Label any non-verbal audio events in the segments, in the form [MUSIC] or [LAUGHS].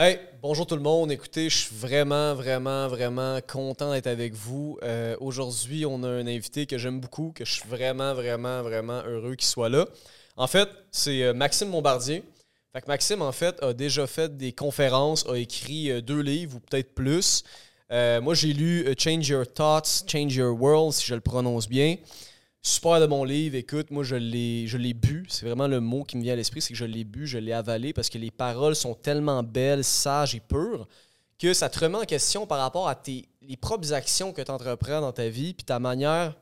Hey, bonjour tout le monde. Écoutez, je suis vraiment, vraiment, vraiment content d'être avec vous. Euh, aujourd'hui, on a un invité que j'aime beaucoup, que je suis vraiment, vraiment, vraiment heureux qu'il soit là. En fait, c'est euh, Maxime Bombardier. Maxime, en fait, a déjà fait des conférences, a écrit euh, deux livres ou peut-être plus. moi, j'ai lu Change Your Thoughts, Change Your World, si je le prononce bien. Super de mon livre. Écoute, moi, je l'ai, je l'ai bu. C'est vraiment le mot qui me vient à l'esprit, c'est que je l'ai bu, je l'ai avalé parce que les paroles sont tellement belles, sages et pures que ça te remet en question par rapport à tes, les propres actions que tu entreprends dans ta vie puis ta manière,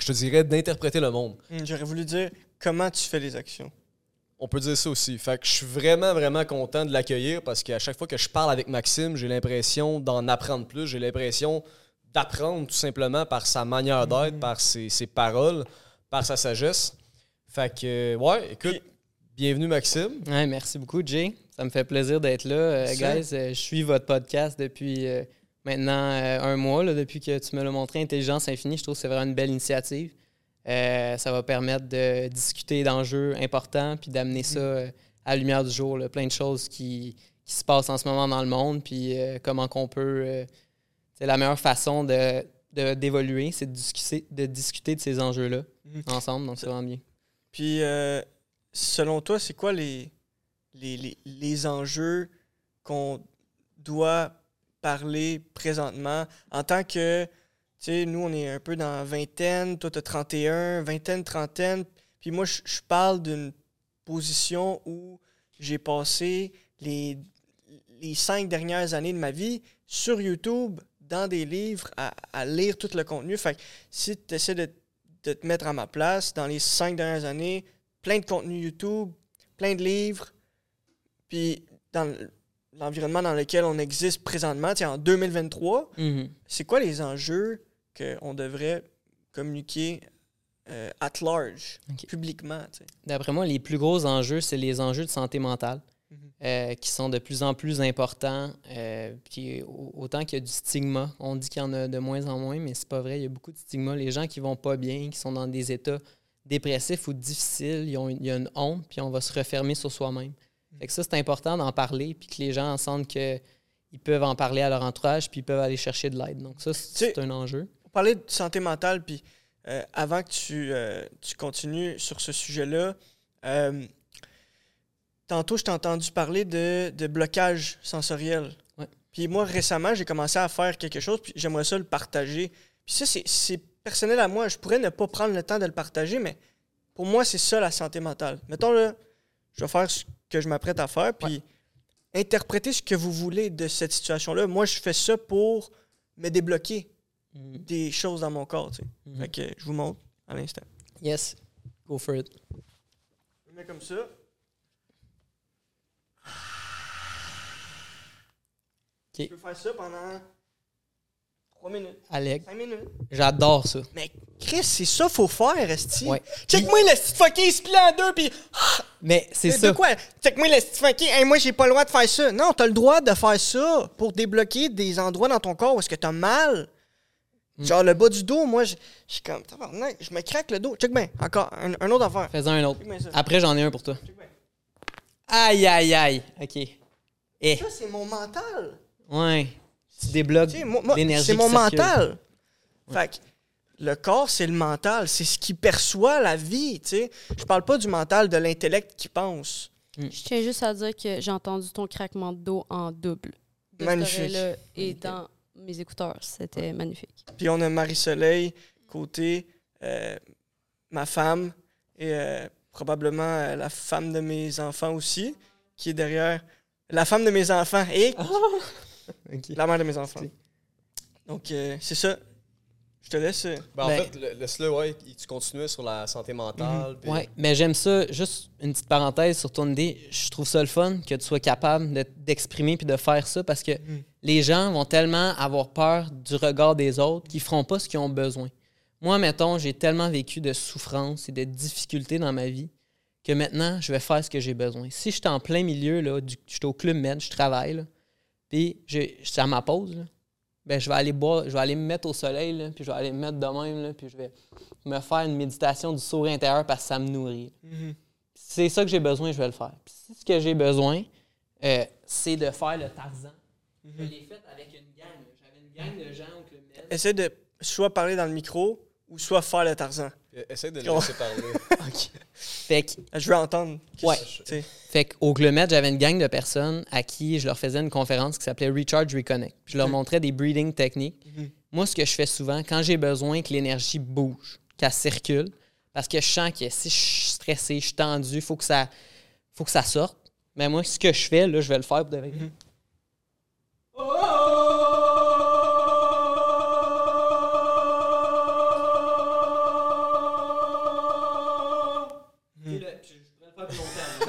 je te dirais, d'interpréter le monde. Hmm, j'aurais voulu dire comment tu fais les actions? On peut dire ça aussi. Fait que je suis vraiment, vraiment content de l'accueillir parce qu'à chaque fois que je parle avec Maxime, j'ai l'impression d'en apprendre plus. J'ai l'impression d'apprendre tout simplement par sa manière d'être, par ses, paroles, par sa sagesse. Fait que, ouais, écoute, bienvenue Maxime. Ouais, merci beaucoup, Jay. Ça me fait plaisir d'être là. Euh, guys, euh, je suis votre podcast depuis euh, maintenant un mois, depuis que tu me l'as montré, Intelligence Infinie. Je trouve que c'est vraiment une belle initiative. ça va permettre de discuter d'enjeux importants puis d'amener ça à la lumière du jour. Plein de choses qui, qui, se passent en ce moment dans le monde, puis comment qu'on peut c'est la meilleure façon de, d'évoluer, c'est de discuter, de discuter de ces enjeux-là mhm. ensemble, donc c'est vraiment bien. Puis, euh, selon toi, c'est quoi les, les, les, enjeux qu'on doit parler présentement? En tant que, tu sais, nous, on est un peu dans vingtaine, toi, tu as 31, vingtaine, trentaine, puis moi, je parle d'une position où j'ai passé les, les cinq dernières années de ma vie sur YouTube dans des livres à, lire tout le contenu. Fait que si tu essaies de, te mettre à ma place, dans les cinq dernières années, plein de contenu YouTube, plein de livres, puis dans l'environnement dans lequel on existe présentement, en 2023, mm-hmm. c'est quoi les enjeux qu'on devrait communiquer euh, at large, publiquement? D'après moi, les plus gros enjeux, c'est les enjeux de santé mentale. Euh, qui sont de plus en plus importants. Euh, puis autant qu'il y a du stigma, on dit qu'il y en a de moins en moins, mais c'est pas vrai. Il y a beaucoup de stigma. Les gens qui vont pas bien, qui sont dans des états dépressifs ou difficiles, ils ont il y a une honte, puis on va se refermer sur soi-même. Fait que ça, c'est important d'en parler, puis que les gens sentent qu'ils peuvent en parler à leur entourage, puis ils peuvent aller chercher de l'aide. Donc ça, c'est un enjeu. Pour parler de santé mentale, puis euh, avant que tu, tu, continues sur ce sujet-là, Tantôt, je t'ai entendu parler de, blocage sensoriel. Puis moi, récemment, j'ai commencé à faire quelque chose, puis j'aimerais ça le partager. Puis ça, c'est personnel à moi. Je pourrais ne pas prendre le temps de le partager, mais pour moi, c'est ça la santé mentale. Mettons, là, je vais faire ce que je m'apprête à faire, puis interpréter ce que vous voulez de cette situation-là. Moi, je fais ça pour me débloquer mm. des choses dans mon corps. Tu sais. Mm-hmm. Fait que je vous montre à l'instant. Yes, go for it. Je mets comme ça. Tu peux faire ça pendant 3 minutes. Alec. 5 minutes. J'adore ça. Mais Chris, c'est ça faut faire, Esti. Ouais. Check-moi le fucking il se plie en deux, puis. [GASPS] Mais c'est ça. De quoi? Check-moi le fucking. Hey, moi, j'ai pas le droit de faire ça. Non, t'as le droit de faire ça pour débloquer des endroits dans ton corps où est-ce que t'as mal. Mm. Genre le bas du dos, moi, je suis comme. Je me craque le dos. Check bien. Encore, un, autre affaire. Fais-en un autre. Après, j'en ai un pour toi. Check Aïe, aïe, aïe. OK. Et. Eh. Ça, c'est mon mental. Ouais. Tu débloques l'énergie. C'est mon mental. Fait que le corps, c'est le mental. C'est ce qui perçoit la vie, tu sais. Je parle pas du mental de l'intellect qui pense. Mm. Je tiens juste à dire que j'ai entendu ton craquement de dos en double. magnifique. et dans mes écouteurs. C'était magnifique. Puis on a Marie-Soleil, côté euh, ma femme et euh, probablement euh, la femme de mes enfants aussi, qui est derrière. La femme de mes enfants et. [LAUGHS] La mère de mes enfants. Donc, euh, c'est ça. Je te laisse. Euh, ben, en ben, fait, laisse-le, ouais, tu continues sur la santé mentale. Oui, Ouais, mais j'aime ça. Juste une petite parenthèse sur ton idée. Je trouve ça le fun que tu sois capable d'exprimer puis de faire ça parce que mhm. les gens vont tellement avoir peur du regard des autres qu'ils feront pas ce qu'ils ont besoin. Moi, mettons, j'ai tellement vécu de souffrance et de difficultés dans ma vie que maintenant, je vais faire ce que j'ai besoin. Si je suis en plein milieu, là, du, je suis au club med, je travaille, là, puis, c'est à ma pause, ben, je vais aller boire, je vais aller me mettre au soleil, puis je vais aller me mettre de même, puis je vais me faire une méditation du sourire intérieur parce que ça me nourrit. Mm-hmm. C'est ça que j'ai besoin, je vais le faire. Puis si ce que j'ai besoin, euh, c'est de faire le Tarzan. Mhm. Je l'ai fait avec une gang. là. J'avais une gang de gens au Club Med. Essaie de soit parler dans le micro ou soit faire le Tarzan. Essaye de le Oh. laisser parler. [LAUGHS] Fait que Je veux entendre. Ouais. Fait qu'au Club Med, j'avais une gang de personnes à qui je leur faisais une conférence qui s'appelait Recharge Reconnect. Puis je leur Mhm. montrais des breathing techniques. Mhm. Moi, ce que je fais souvent, quand j'ai besoin que l'énergie bouge, qu'elle circule, parce que je sens que si je suis stressé, je suis tendu, il faut, que ça- faut que ça sorte. Mais moi, ce que je fais, là, je vais le faire pour de vrai. Mhm. Puis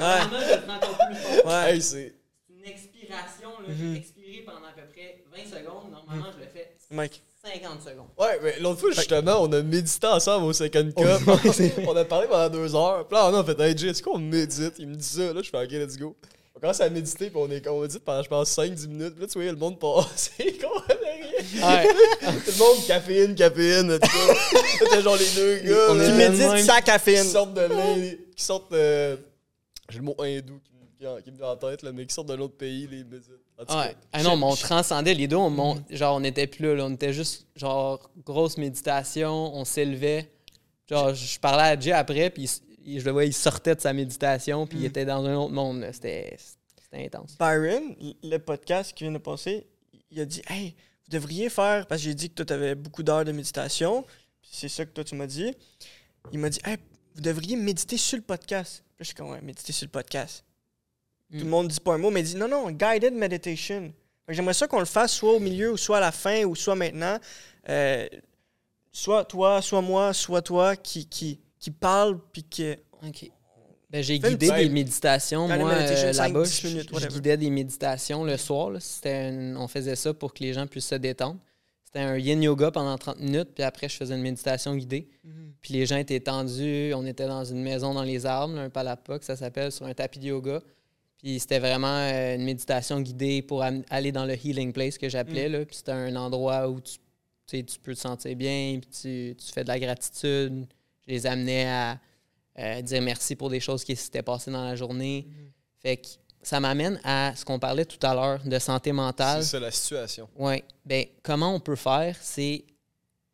Ouais. Normalement, je le prends encore plus fort. Ouais. Hey, c'est. C'est une expiration. Là. Mhm. J'ai expiré pendant à peu près 20 secondes. Normalement, je le fais Mike. 50 secondes. Ouais, mais l'autre fois, justement, on a médité ensemble au Second Cup. [LAUGHS] [LAUGHS] on a parlé pendant deux heures. Puis là, on a fait, hey Jay, est-ce qu'on médite? Il me dit ça. Là, je fais, ok, let's go. On commence à méditer, puis on, est, on médite pendant, je pense, 5-10 minutes. Puis là, tu voyais le monde passer, [LAUGHS] qu'on rien. Ouais. Tout le monde, caféine, caféine, tout ça. C'était genre les deux gars. Qui même médite même. sans qui caféine. sortent de qui sortent euh, J'ai le mot hindou qui, me- qui, me vient en tête, là, mais qui sortent d'un autre pays, les médites. En tout cas, Ouais. Ah non, mais on transcendait les deux. On mon- Genre, on était plus là, là. On était juste, genre, grosse méditation. On s'élevait. Genre, je parlais à Jay après, puis il s- il- je le voyais, il sortait de sa méditation, puis il Mm. était dans un autre monde. là. C'était c'était intense. Byron, le podcast qui vient de passer, il a dit Hey, vous devriez faire. Parce que j'ai dit que toi, tu avais beaucoup d'heures de méditation. puis C'est ça que toi, tu m'as dit. Il m'a dit Hey, vous devriez méditer sur le podcast. Puis je suis comme Ouais, méditer sur le podcast. Mm. Tout le monde dit pas un mot, mais il dit Non, non, guided meditation. J'aimerais ça qu'on le fasse soit au milieu, ou soit à la fin, ou soit maintenant. Euh, soit toi, soit moi, soit toi qui, qui, qui parle, puis que. OK. Ben, j'ai guidé des méditations. Moi, euh, là-bas, je, guidais des méditations le soir. là. On faisait ça pour que les gens puissent se détendre. C'était un yin yoga pendant 30 minutes, puis après, je faisais une méditation guidée. Puis les gens étaient tendus. On était dans une maison dans les arbres, un palapa, que ça s'appelle, sur un tapis de yoga. Puis c'était vraiment euh, une méditation guidée pour aller dans le healing place que j'appelais. là. Puis c'était un endroit où tu, tu peux te sentir bien, puis tu, tu fais de la gratitude. Je les amenais à euh, dire merci pour des choses qui s'étaient passées dans la journée. Fait que ça m'amène à ce qu'on parlait tout à l'heure de santé mentale. c'est ça la situation. Oui. Ben, comment on peut faire, c'est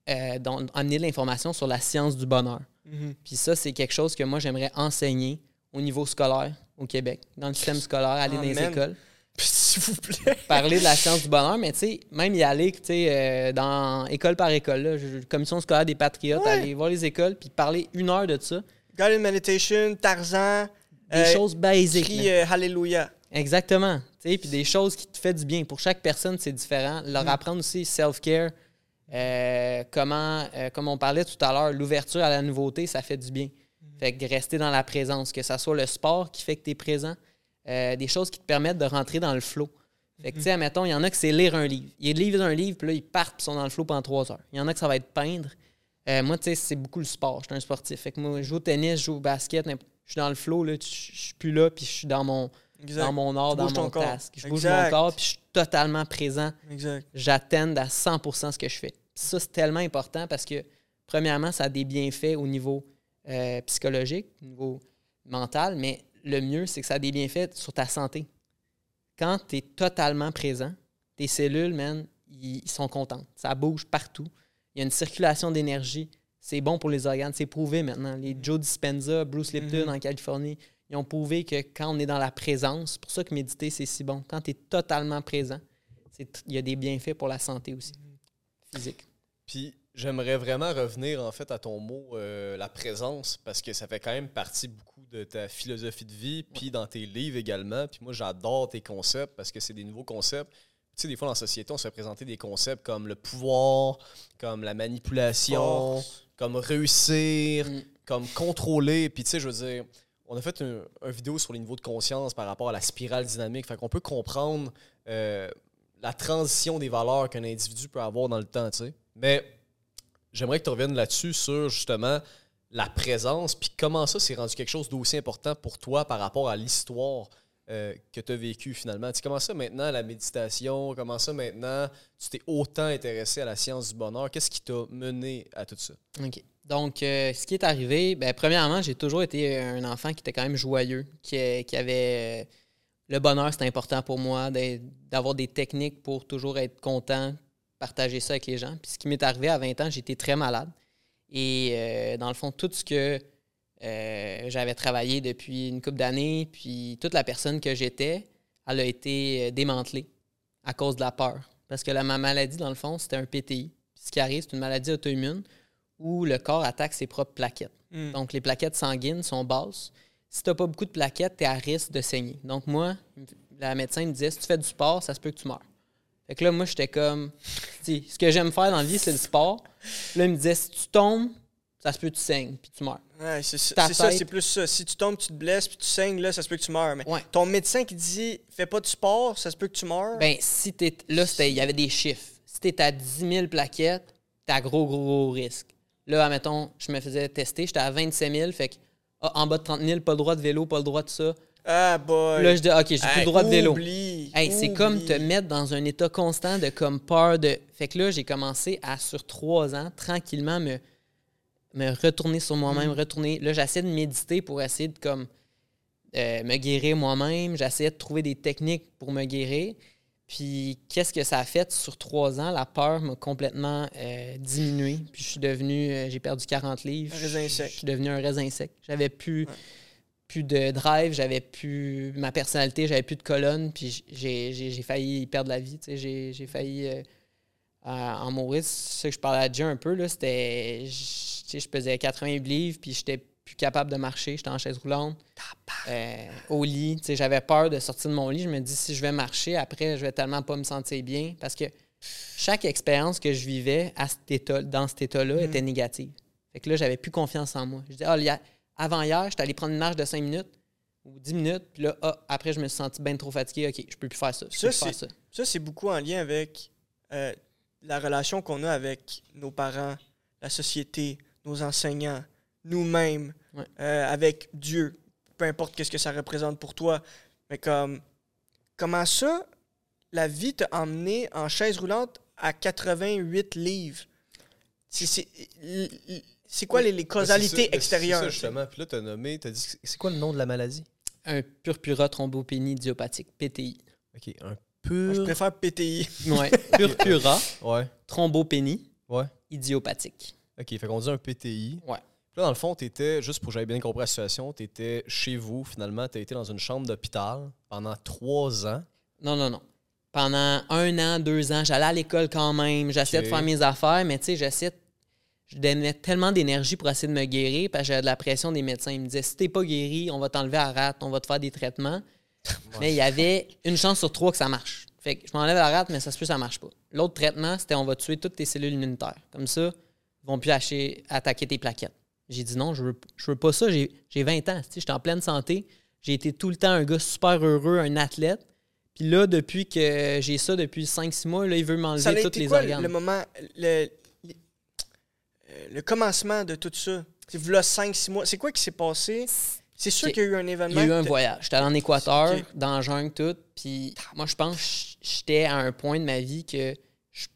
euh, amener de l'information sur la science du bonheur. Mhm. Puis ça, c'est quelque chose que moi, j'aimerais enseigner au niveau scolaire au Québec, dans le système scolaire, aller dans les écoles, Puis s'il vous plaît. parler de la [LAUGHS] science du bonheur, mais tu sais, même y aller, tu sais, euh, dans école par école, là, commission scolaire des patriotes, Ouais. aller voir les écoles, puis parler une heure de ça, Guided meditation, Tarzan. Des euh, choses basiques. crie, euh, Hallelujah. Exactement. Puis des choses qui te font du bien. Pour chaque personne, c'est différent. Leur apprendre aussi self-care, euh, comment, euh, comme on parlait tout à l'heure, l'ouverture à la nouveauté, ça fait du bien. Fait que rester dans la présence, que ce soit le sport qui fait que tu es présent, des choses qui te permettent de rentrer dans le flow. Fait que, tu sais, admettons, il y en a que c'est lire un livre. Ils lisent un livre, puis là, ils partent, puis ils sont dans le flow pendant trois heures. Il y en a que ça va être peindre. Euh, moi, tu sais, c'est beaucoup le sport. Je suis un sportif. Fait que moi, je joue au tennis, je joue au basket, n'importe- je suis dans le flow, là, je suis plus là, puis je suis dans mon, Exact. dans mon art, Tu dans mon task. Je bouge mon corps, puis je suis totalement présent. J'attends à 100% ce que je fais. Ça, c'est tellement important parce que, premièrement, ça a des bienfaits au niveau euh, psychologique, au niveau mental, mais le mieux, c'est que ça a des bienfaits sur ta santé. Quand tu es totalement présent, tes cellules, man, ils ils sont contentes. Ça bouge partout. Il y a une circulation d'énergie. C'est bon pour les organes. C'est prouvé maintenant. Les Joe Dispenza, Bruce Lipton Mhm. en Californie, ils ont prouvé que quand on est dans la présence, c'est pour ça que méditer, c'est si bon. Quand tu es totalement présent, c'est- il y a des bienfaits pour la santé aussi, physique. Puis j'aimerais vraiment revenir en fait à ton mot euh, la présence parce que ça fait quand même partie beaucoup de ta philosophie de vie puis dans tes livres également. Puis moi j'adore tes concepts parce que c'est des nouveaux concepts. Tu sais des fois dans la société on se fait présenter des concepts comme le pouvoir, comme la manipulation, Force. Comme réussir, Mm. comme contrôler. Puis tu sais je veux dire on a fait un, un vidéo sur les niveaux de conscience par rapport à la spirale dynamique. Fait qu'on peut comprendre euh, la transition des valeurs qu'un individu peut avoir dans le temps, tu sais. Mais j'aimerais que tu reviennes là-dessus sur justement la présence, puis comment ça s'est rendu quelque chose d'aussi important pour toi par rapport à l'histoire euh, que tu as vécue finalement. Tu ça maintenant la méditation, comment ça maintenant tu t'es autant intéressé à la science du bonheur, qu'est-ce qui t'a mené à tout ça? OK. Donc, euh, ce qui est arrivé, ben, premièrement, j'ai toujours été un enfant qui était quand même joyeux, qui, qui avait. euh, le bonheur, c'est important pour moi, d'avoir des techniques pour toujours être content, partager ça avec les gens. Puis ce qui m'est arrivé à 20 ans, j'étais très malade. Et euh, dans le fond, tout ce que euh, j'avais travaillé depuis une couple d'années, puis toute la personne que j'étais, elle a été euh, démantelée à cause de la peur. Parce que la, ma maladie, dans le fond, c'était un PTI. Puis ce qui arrive, c'est une maladie auto-immune où le corps attaque ses propres plaquettes. Hmm. Donc, les plaquettes sanguines sont basses. Si tu n'as pas beaucoup de plaquettes, tu es à risque de saigner. Donc, moi, la médecin me disait si tu fais du sport, ça se peut que tu meurs. Fait que là, moi, j'étais comme. ce que j'aime faire dans la vie, c'est le sport. Puis là, il me disait si tu tombes, ça se peut que tu saignes, puis tu meurs. Ouais, c'est ça, c'est plus ça. Si tu tombes, tu te blesses, puis tu saignes, là, ça se peut que tu meurs. Mais Ouais. ton médecin qui dit fais pas de sport, ça se peut que tu meurs. Ben, si t'es. Là, il y avait des chiffres. Si t'es à 10 000 plaquettes, t'as à gros, gros, gros risque. Là, admettons, je me faisais tester, j'étais à 27 000, fait que ah, en bas de 30 000, pas le droit de vélo, pas le droit de ça. ah, boy. Là, je dis, OK, j'ai plus Hey, le droit de vélo. oublie, Hey, c'est comme te mettre dans un état constant de comme peur de. Fait que là, j'ai commencé à, sur trois ans, tranquillement me, me retourner sur Mm. moi-même, retourner. Là, j'essaie de méditer pour essayer de comme euh, me guérir moi-même. J'essayais de trouver des techniques pour me guérir. Puis, qu'est-ce que ça a fait sur trois ans? La peur m'a complètement euh, diminué. Puis, je suis devenu, euh, j'ai perdu 40 livres. Un raisin Je- sec. Je suis devenu un raisin sec. J'avais plus, Ouais. plus de drive, j'avais plus ma personnalité, j'avais plus de colonne. Puis, j'ai, failli perdre la vie. J'ai, failli en mourir. C'est ça que je parlais à Dieu un peu. C'était, je, tu sais, je pesais 80 livres, puis j'étais plus capable de marcher. J'étais en chaise roulante, euh, au lit. Tu sais, J'avais peur de sortir de mon lit. Je me dis, si je vais marcher, après, je vais tellement pas me sentir bien. Parce que chaque expérience que je vivais à cet état, dans cet état-là Mhm. était négative. Fait que là, j'avais plus confiance en moi. Je dis, ah, avant hier, j'étais allé prendre une marche de 5 minutes ou 10 minutes, puis là, ah, après, je me suis senti bien trop fatigué. OK, je peux plus faire ça. Je Ça, peux plus faire ça. Ça, c'est beaucoup en lien avec euh, la relation qu'on a avec nos parents, la société, nos enseignants, nous-mêmes, Ouais. euh, avec Dieu, peu importe qu'est-ce que ça représente pour toi. Mais comme, comment ça, la vie t'a emmené en chaise roulante à 88 livres? C'est- quoi les, les Ben, causalités ça, ben, c'est extérieures? ça, justement. Puis là, tu as nommé, tu as dit, c'est quoi le nom de la maladie? Un purpura thrombopénie idiopathique, PTI. OK, un Moi, pur... je préfère PTI. Ouais, [LAUGHS] purpura Ouais, thrombopénie ouais. idiopathique. OK, fait qu'on dit un PTI. Ouais. Puis là, dans le fond, tu étais, juste pour que j'aille bien compris la situation, tu étais chez vous, finalement, tu as été dans une chambre d'hôpital pendant trois ans. Non, non, non. Pendant un an, deux ans, j'allais à l'école quand même, j'essayais de faire mes affaires, mais tu sais, j'essayais. Je donnais tellement d'énergie pour essayer de me guérir parce que j'avais de la pression des médecins. Ils me disaient si t'es pas guéri, on va t'enlever à rate, on va te faire des traitements. Mais il y avait une chance sur trois que ça marche. Fait que je m'enlève la rate, mais ça se peut que ça marche pas. L'autre traitement, c'était on va tuer toutes tes cellules immunitaires. Comme ça, ils vont plus hacher- attaquer tes plaquettes. J'ai dit non, je veux, je veux pas ça. J'ai j'ai 20 ans. sais, J'étais en pleine santé. J'ai été tout le temps un gars super heureux, un athlète. Puis là, depuis que j'ai ça depuis 5-6 mois, là, il veut m'enlever tous les quoi organes. le moment, le, le, le commencement de tout ça? C'est là 5-6 mois. C'est quoi qui s'est passé? C'est sûr qu'il y a eu un Il événement. y a eu un voyage. J'étais allé en Équateur, dans la jungle, tout. Puis moi, je pense que j'étais à un point de ma vie que je,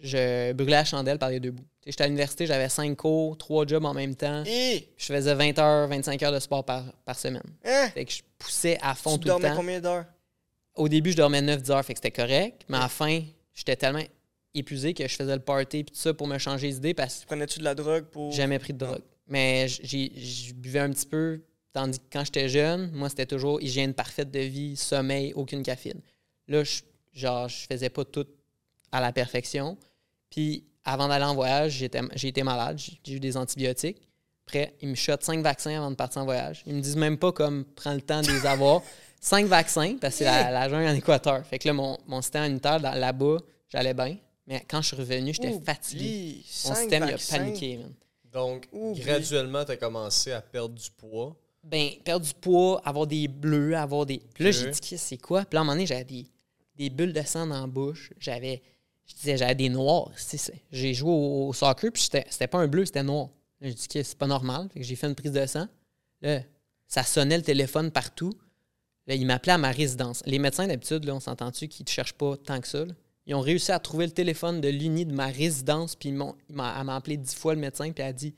je brûlais la chandelle par les deux bouts. Tu J'étais à l'université, j'avais 5 cours, 3 jobs en même temps. Et, Je faisais 20 heures, 25 heures de sport par, par semaine. hein? Fait que je poussais à fond Tu tout le dormais temps. combien d'heures? Au début, je dormais 9-10 heures, fait que c'était correct. Mais à la fin, j'étais tellement épuisé que je faisais le party et tout ça pour me changer d'idée parce que Prenais-tu de la drogue pour. jamais pris de drogue. Mais j'ai- je buvais un petit peu, tandis que quand j'étais jeune, moi, c'était toujours hygiène parfaite de vie, sommeil, aucune caféine. Là, je, genre, je faisais pas tout à la perfection. Puis, avant d'aller en voyage, j'étais- j'ai été malade, j'ai eu des antibiotiques. Après, ils me shotent cinq vaccins avant de partir en voyage. Ils me disent même pas comme prends le temps de les avoir. [LAUGHS] cinq vaccins, parce que c'est la, la jungle en Équateur. Fait que là, mon, mon système immunitaire dans- là-bas, j'allais bien. Mais quand je suis revenu, j'étais Oublie, fatigué. Mon système, il a paniqué, man. Donc, Oublie. graduellement, tu as commencé à perdre du poids. Ben, perdre du poids, avoir des bleus, avoir des. Puis là, j'ai dit, c'est quoi? Puis là, à un moment donné, j'avais des, des bulles de sang dans la bouche. J'avais. Je disais, j'avais des noirs. J'ai joué au, au soccer, puis c'était pas un bleu, c'était noir. Là, j'ai dit, c'est pas normal. J'ai fait une prise de sang. Là, ça sonnait le téléphone partout. Là, il m'appelait à ma résidence. Les médecins, d'habitude, on s'entend-tu qu'ils te cherchent pas tant que ça. là? Ils ont réussi à trouver le téléphone de l'uni de ma résidence, puis ils m'ont- elle m'a appelé dix fois le médecin, puis elle a dit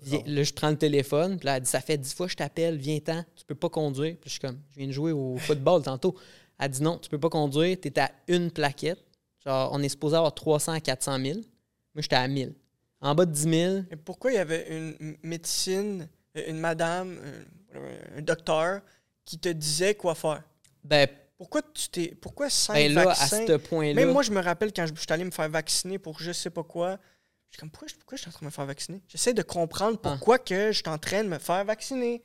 Viens- Non. là, je prends le téléphone, puis là, elle dit Ça fait dix fois que je t'appelle, viens-t'en, tu peux pas conduire. Puis je suis comme Je viens de jouer au [LAUGHS] football tantôt. Elle dit Non, tu peux pas conduire, t'es à une plaquette. Genre, on est supposé avoir 300 à 400 000. Moi, j'étais à 1000. En bas de 10 000, Mais pourquoi il y avait une médecine, euh, une madame, un, un docteur qui te disait quoi faire? ben, Pourquoi tu t'es. Pourquoi cinq ben là, à vaccins? ce point-là. Même moi, je me rappelle quand je je suis allé me faire vacciner pour je sais pas quoi. Je suis comme, pourquoi, je- pourquoi je suis en train de me faire vacciner? J'essaie de comprendre Ah. pourquoi que je suis en train de me faire vacciner.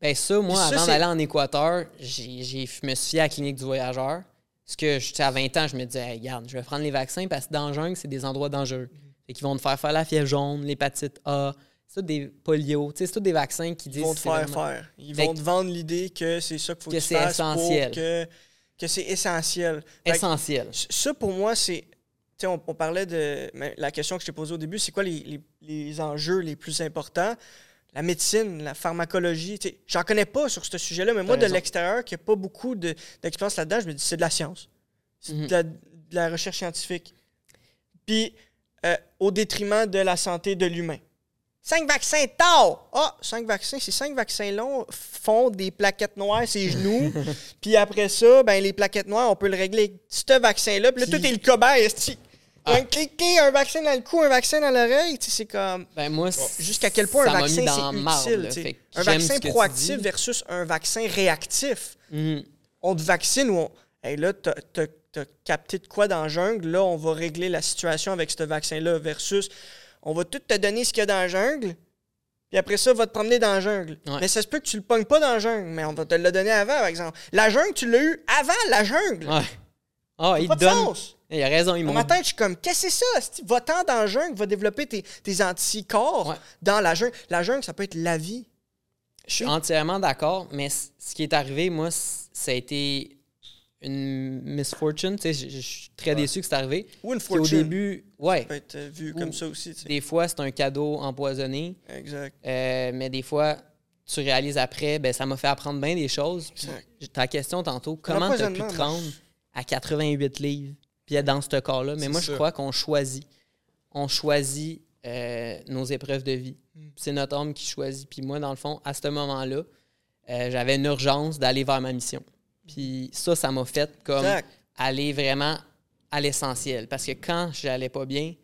Ben ça, moi, ça, avant d'aller en Équateur, j'ai, me suis fié à la clinique du voyageur. Parce que, j'étais à 20 ans, je me disais, Hey, regarde, je vais prendre les vaccins parce que dans le jungle, c'est des endroits dangereux. Fait qu'ils vont te faire faire la fièvre jaune, l'hépatite A, c'est tout des polio. Tu sais, c'est tout des vaccins qui Ils disent vont te faire vraiment- faire. Ils Fait vont te vendre l'idée que c'est ça qu'il faut Que que c'est essentiel. pour que, que c'est essentiel. Essentiel. Ça, pour moi, c'est. On, on parlait de. La question que je t'ai posée au début, c'est quoi les, les- les enjeux les plus importants? La médecine, la pharmacologie. tu sais, J'en connais pas sur ce sujet-là, mais moi, de l'extérieur, qui n'a pas beaucoup de- d'expérience là-dedans, je me dis c'est de la science. C'est Mhm. de, la, de la recherche scientifique. Puis, euh, au détriment de la santé de l'humain. Cinq vaccins tard! Ah, cinq vaccins, ces cinq vaccins-là font des plaquettes noires ses genoux. [LAUGHS] puis après ça, ben, les plaquettes noires, on peut le régler ce vaccin-là. Puis là, tout est le cobaye. Ah. Un cliquer, un vaccin dans le cou, un vaccin dans l'oreille. tu sais, C'est comme. Ben moi, Jusqu'à quel point un vaccin, c'est utile. là. Un vaccin proactif versus un vaccin réactif. Mhm. On te vaccine ou on. Hey, là, t'as capté de quoi dans la jungle? Là, on va régler la situation avec ce vaccin-là versus on va tout te donner ce qu'il y a dans la jungle, puis après ça, on va te promener dans la jungle. Ouais. Mais ça se peut que tu le pognes pas dans la jungle, mais on va te le donner avant, par exemple. La jungle, tu l'as eu avant la jungle. Ouais. Ah, il Pas te de donne. Il a raison, ils Dans ma tête, je suis comme, qu'est-ce que c'est ça? Va-t'en dans la jungle, va développer tes, tes anticorps Ouais. dans la jungle. La jungle, ça peut être la vie. Je suis entièrement d'accord, mais ce qui est arrivé, moi, ça a été une misfortune. Je je suis très déçu que c'est arrivé. Ou une Puis au fortune. début, ouais, Ça peut être euh, vu comme ça aussi. des fois, c'est un cadeau empoisonné, Exact. euh, mais des fois, tu réalises après, ben, ça m'a fait apprendre bien des choses. Ta question tantôt, comment tu as pu te rendre à 88 livres? Puis être dans ce corps-là? Mais moi, je crois qu'on choisit. On choisit euh, nos épreuves de vie. Mm. C'est notre homme qui choisit. Puis moi, dans le fond, à ce moment-là, euh, j'avais une urgence d'aller vers ma mission. Puis ça, ça m'a fait comme Exact. aller vraiment à l'essentiel. Parce que quand j'allais pas bien,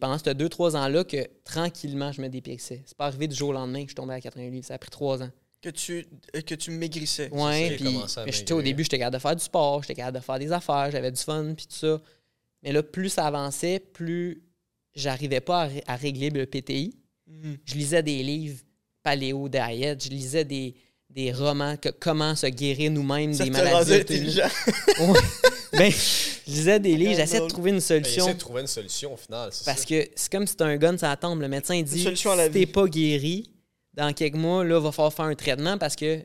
pendant ces deux, trois ans-là que tranquillement, je me dépixais. C'est pas arrivé du jour au lendemain que je tombais à 88 livres. Ça a pris trois ans. Que tu, euh, que tu maigrissais. Ouais, j'ai puis au début, j'étais capable de faire du sport, j'étais capable de faire des affaires, j'avais du fun, puis tout ça. Mais là, plus ça avançait, plus j'arrivais pas à, ré- à régler le PTI. Mhm. Je lisais des livres paléo diet, je lisais des, des romans, que, comment se guérir nous-mêmes Ça des maladies. intelligent. [LAUGHS] Ben, je lisais des livres, j'essayais de trouver une Ben, solution. de trouver une solution au final. Parce ça. que c'est comme si t'as un gun la tombe. Le médecin il dit si t'es pas guéri, dans quelques mois, là, va falloir faire un traitement parce que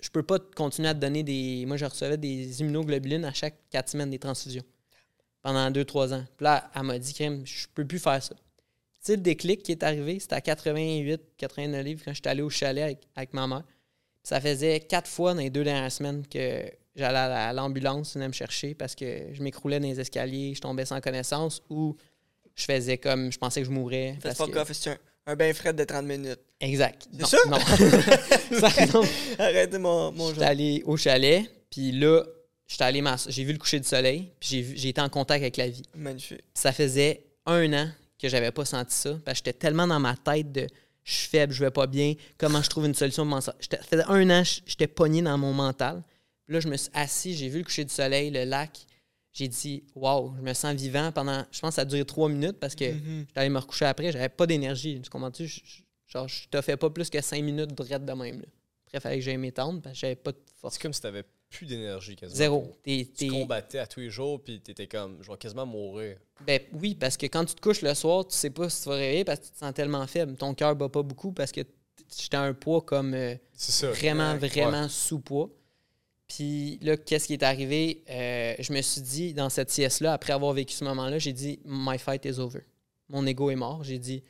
je peux pas continuer à te donner des. Moi, je recevais des immunoglobulines à chaque quatre semaines, des transfusions. Pendant deux, trois ans. Puis là, elle m'a dit, Crème, je peux plus faire ça. Tu sais, le déclic qui est arrivé, c'était à 88, 89 livres quand j'étais allé au chalet avec, avec ma mère. Puis ça faisait quatre fois dans les deux dernières semaines que j'allais à la- à l'ambulance, venait me chercher parce que je m'écroulais dans les escaliers, je tombais sans connaissance ou je faisais comme je pensais que je mourrais. Parce que- c'est un, bain frais de 30 minutes. Exact. C'est Non, ça? Non. [LAUGHS] [LAUGHS] Ça, non. Arrêtez mon, mon J'étais allé au chalet, puis là, j'étais allé j'ai vu le coucher du soleil, puis j'ai été en contact avec la vie. Magnifique. Ça faisait un an que j'avais pas senti ça, parce que j'étais tellement dans ma tête de je suis faible, je vais pas bien, comment je trouve une solution pour m'en sortir. J'étais- Ça faisait un an, j'étais pogné dans mon mental. Puis là, je me suis assis, j'ai vu le coucher du soleil, le lac. J'ai dit, waouh, je me sens vivant pendant, je pense que ça a duré trois minutes parce que Mhm. j'étais allé me recoucher après, j'avais pas d'énergie. Tu comprends-tu? Genre, je te fais pas plus que cinq minutes de raide de même. Là. Après, il fallait que j'aille m'étendre parce que j'avais pas de force. C'est comme si t'avais plus d'énergie quasiment. Zéro. T'es- Tu combattais à tous les jours, puis t'étais comme, je vais quasiment mourir. Ben oui, parce que quand tu te couches le soir, tu sais pas si tu vas réveiller parce que tu te sens tellement faible. Ton cœur bat pas beaucoup parce que t- j'étais à un poids comme euh, ça. vraiment, Ouais. vraiment sous-poids. Puis là, qu'est-ce qui est arrivé? Euh, je me suis dit, dans cette sieste-là, après avoir vécu ce moment-là, j'ai dit, My fight is over. Mon ego est mort. J'ai dit,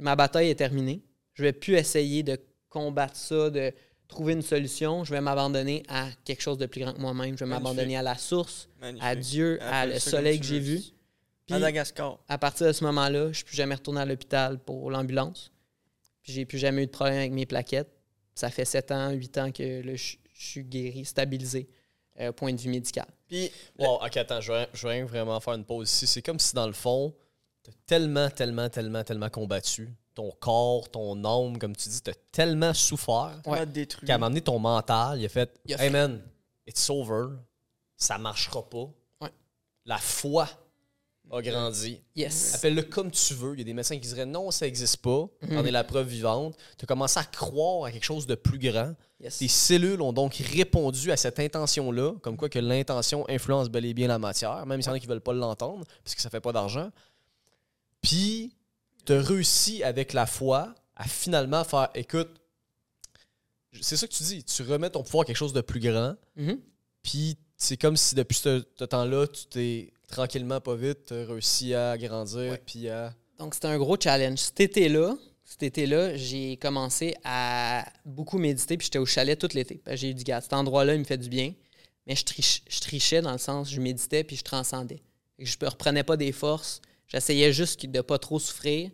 ma bataille est terminée. Je vais plus essayer de combattre ça, de trouver une solution. Je vais m'abandonner à quelque chose de plus grand que moi-même. Je vais m'abandonner à la source, Magnifique. à Dieu, à le soleil que j'ai vu. Puis, Madagascar. à partir de ce moment-là, je suis plus jamais retourné à l'hôpital pour l'ambulance. Puis j'ai plus jamais eu de problème avec mes plaquettes. Ça fait 7 ans, 8 ans que là, je je suis guéri, stabilisé, euh, point de vue médical. Puis, Wow, ok, attends, je vais, je vais vraiment faire une pause ici. C'est comme si, dans le fond, t'as tellement, tellement, tellement, tellement combattu. Ton corps, ton âme, comme tu dis, t'as tellement souffert Ouais. va te détruire. qu'à un moment donné, ton mental, il a fait Il a Hey fait- man, it's over. Ça marchera pas. Ouais. La foi a grandi. Yes. Appelle-le comme tu veux. Il y a des médecins qui diraient non, ça n'existe pas. On est la preuve vivante. Tu as commencé à croire à quelque chose de plus grand. Yes. Tes cellules ont donc répondu à cette intention-là, comme quoi que l'intention influence bel et bien la matière, même s'il y en a qui ne veulent pas l'entendre, parce que ça fait pas d'argent. Puis, tu as réussi avec la foi à finalement faire écoute, c'est ça que tu dis, tu remets ton pouvoir à quelque chose de plus grand, Mhm. puis c'est comme si depuis ce, ce temps-là, tu t'es tranquillement, pas vite, t'as réussi à grandir, puis à. Donc, c'était un gros challenge. Cet été-là, cet été-là, j'ai commencé à beaucoup méditer, puis j'étais au chalet tout l'été. Que J'ai dit, gars, cet endroit-là, il me fait du bien. Mais je, triche- je trichais dans le sens, je méditais, puis je transcendais. Je ne reprenais pas des forces. J'essayais juste de pas trop souffrir.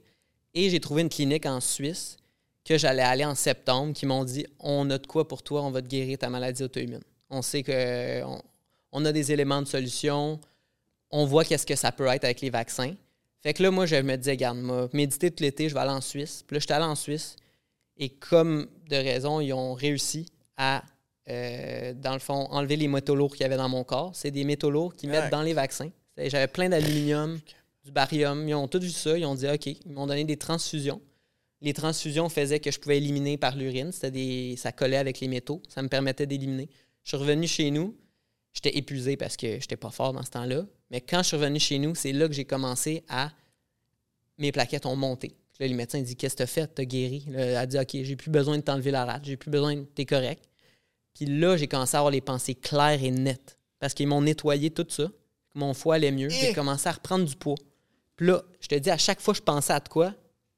Et j'ai trouvé une clinique en Suisse que j'allais aller en septembre, qui m'ont dit, on a de quoi pour toi, on va te guérir ta maladie auto-immune. On sait que on, on a des éléments de solution. On voit qu'est-ce que ça peut être avec les vaccins. Fait que là, moi, je me disais, regarde, moi, méditer tout l'été, je vais aller en Suisse. Puis là, j'étais allé en Suisse. Et comme de raison, ils ont réussi à, euh, dans le fond, enlever les métaux lourds qu'il y avait dans mon corps. C'est des métaux lourds qu'ils mettent dans les vaccins. J'avais plein d'aluminium, du barium. Ils ont tout vu ça. Ils ont dit, OK, ils m'ont donné des transfusions. Les transfusions faisaient que je pouvais éliminer par l'urine. Des, ça collait avec les métaux. Ça me permettait d'éliminer. Je suis revenu chez nous. J'étais épuisé parce que j'étais pas fort dans ce temps-là. Mais quand je suis revenu chez nous, c'est là que j'ai commencé à. Mes plaquettes ont monté. Là, les médecins disent Qu'est-ce que t'as fait? T'as guéri. Là, elle a dit Ok, j'ai plus besoin de t'enlever la rate. J'ai plus besoin de. T'es correct. Puis là, j'ai commencé à avoir les pensées claires et nettes. Parce qu'ils m'ont nettoyé tout ça. Mon foie allait mieux. J'ai Eh! commencé à reprendre du poids. Puis là, je te dis, à chaque fois que je pensais à de quoi,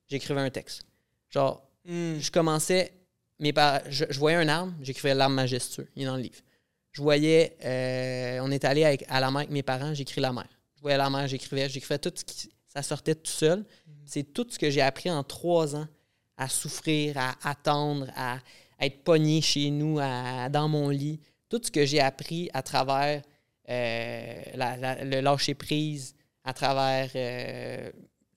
j'écrivais un texte. Genre, Hmm. je commençais, mes par- je, je voyais un arbre, j'écrivais l'arbre majestueux, il est dans le livre. Je voyais, euh, on est allé avec- à la mer avec mes parents, j'écris la mer. Je voyais la mer, j'écrivais, j'écrivais tout ce qui, ça sortait tout seul. C'est tout ce que j'ai appris en trois ans à souffrir, à attendre, à, à être pogné chez nous, à- dans mon lit. Tout ce que j'ai appris à travers euh, la- la- le lâcher prise, à travers euh,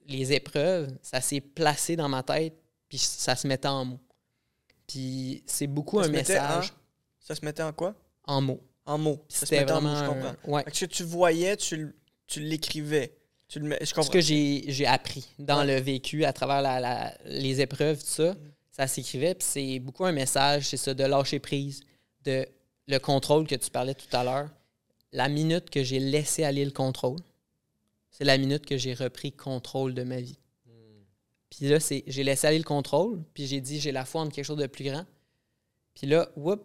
les épreuves, ça s'est placé dans ma tête, puis ça se mettait en mots. Puis c'est beaucoup Ça un message Ça se mettait en quoi? En mots. En mots. C'était vraiment. mots, je comprends. un- ouais. Ce que tu voyais, tu, tu l'écrivais. Tu le mets- Je comprends. Ce que j'ai appris dans Ouais. le vécu, à travers la- la- les épreuves, tout ça, ça s'écrivait. Puis c'est beaucoup un message, c'est ça, de lâcher prise, de le contrôle que tu parlais tout à l'heure. La minute que j'ai laissé aller le contrôle, c'est la minute que j'ai repris contrôle de ma vie. Puis là, c'est j'ai laissé aller le contrôle, puis j'ai dit, j'ai la foi en quelque chose de plus grand. Puis là, whoop,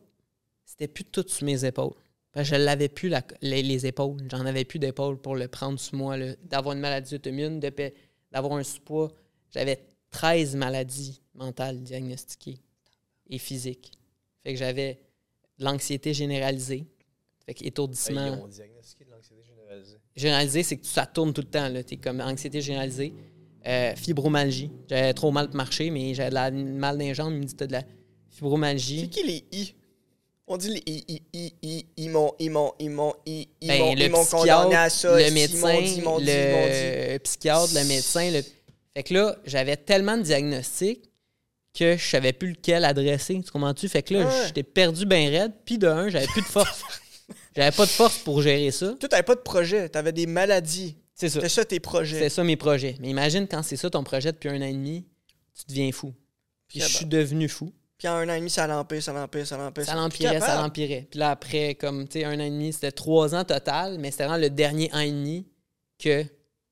c'était plus tout sur mes épaules. Parce que je l'avais plus la- les, les épaules. J'en avais plus d'épaules pour le prendre sur moi. D'avoir une maladie auto-immune, de pa- d'avoir un sous-poids. J'avais 13 maladies mentales diagnostiquées et physiques. Fait que j'avais de l'anxiété généralisée. Fait que étourdissement. Ils ont diagnostiqué de l'anxiété généralisée. Généralisé, c'est que ça tourne tout le temps. Tu es comme anxiété généralisée. Euh, fibromyalgie. J'avais trop mal pour marcher, mais j'avais de la mal dans les jambes. Il me de la C'est fibromyalgie. qui les I? On dit ils m'ont, ils m'ont, ils m'ont, ils, ils Ben, m'ont, le ils m'ont psychiatre, condamné à ça. le ils médecin, le psychiatre, le médecin. le- Fait que là, j'avais tellement de diagnostics que je savais plus lequel adresser. Tu comprends-tu? Fait que là, j'étais perdu bien raide. Puis de un, j'avais plus de force. [LAUGHS] j'avais pas de force pour gérer ça. Toi, t'avais pas de projet. T'avais des maladies. C'est ça. C'était ça tes projets. C'était ça mes projets. Mais imagine quand c'est ça ton projet depuis un an et demi, tu deviens fou. Puis je suis devenu fou. Puis en un an et demi, ça l'empire, ça l'empire, ça l'empire. Ça l'empirait, ça l'empirait. Puis là, après, comme, tu sais, un an et demi, c'était trois ans total, mais c'était vraiment le dernier an et demi que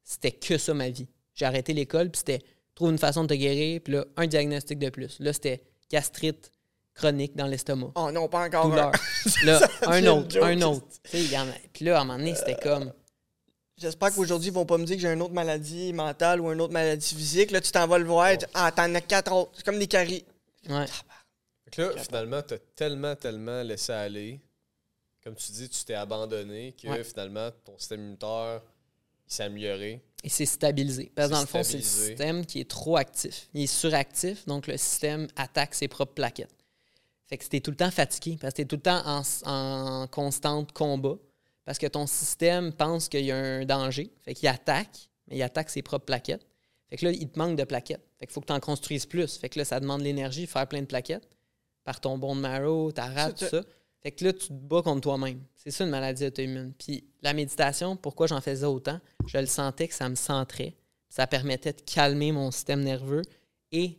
c'était que ça ma vie. J'ai arrêté l'école, puis c'était trouve une façon de te guérir, puis là, un diagnostic de plus. Là, c'était gastrite chronique dans l'estomac. Oh non, pas encore. Douleur. un. [LAUGHS] Là, un autre, un autre. Puis là, à un moment donné, c'était comme. J'espère qu'aujourd'hui, ils vont pas me dire que j'ai une autre maladie mentale ou une autre maladie physique. Là, tu t'en vas le voir. tu- Ah, t'en as quatre autres. C'est comme des caries. Ouais. Fait que là, finalement, t'as tellement, tellement laissé aller. Comme tu dis, tu t'es abandonné que Ouais. finalement, ton système immunitaire, il s'est amélioré. et c'est stabilisé. Parce que dans le fond, c'est le système qui est trop actif. Il est suractif, donc le système attaque ses propres plaquettes. Fait que tu es tout le temps fatigué, parce que tu es tout le temps en, en constante combat, parce que ton système pense qu'il y a un danger. Fait qu'il attaque, mais il attaque ses propres plaquettes. Fait que là, il te manque de plaquettes. Fait qu'il faut que tu en construises plus. Fait que là, ça demande de l'énergie, faire plein de plaquettes, par ton bone marrow, ta rate, tout C'est- ça. Fait que là, tu te bats contre toi-même. C'est ça une maladie auto-immune. Puis la méditation, pourquoi j'en faisais autant? Je le sentais que ça me centrait. Ça permettait de calmer mon système nerveux. Et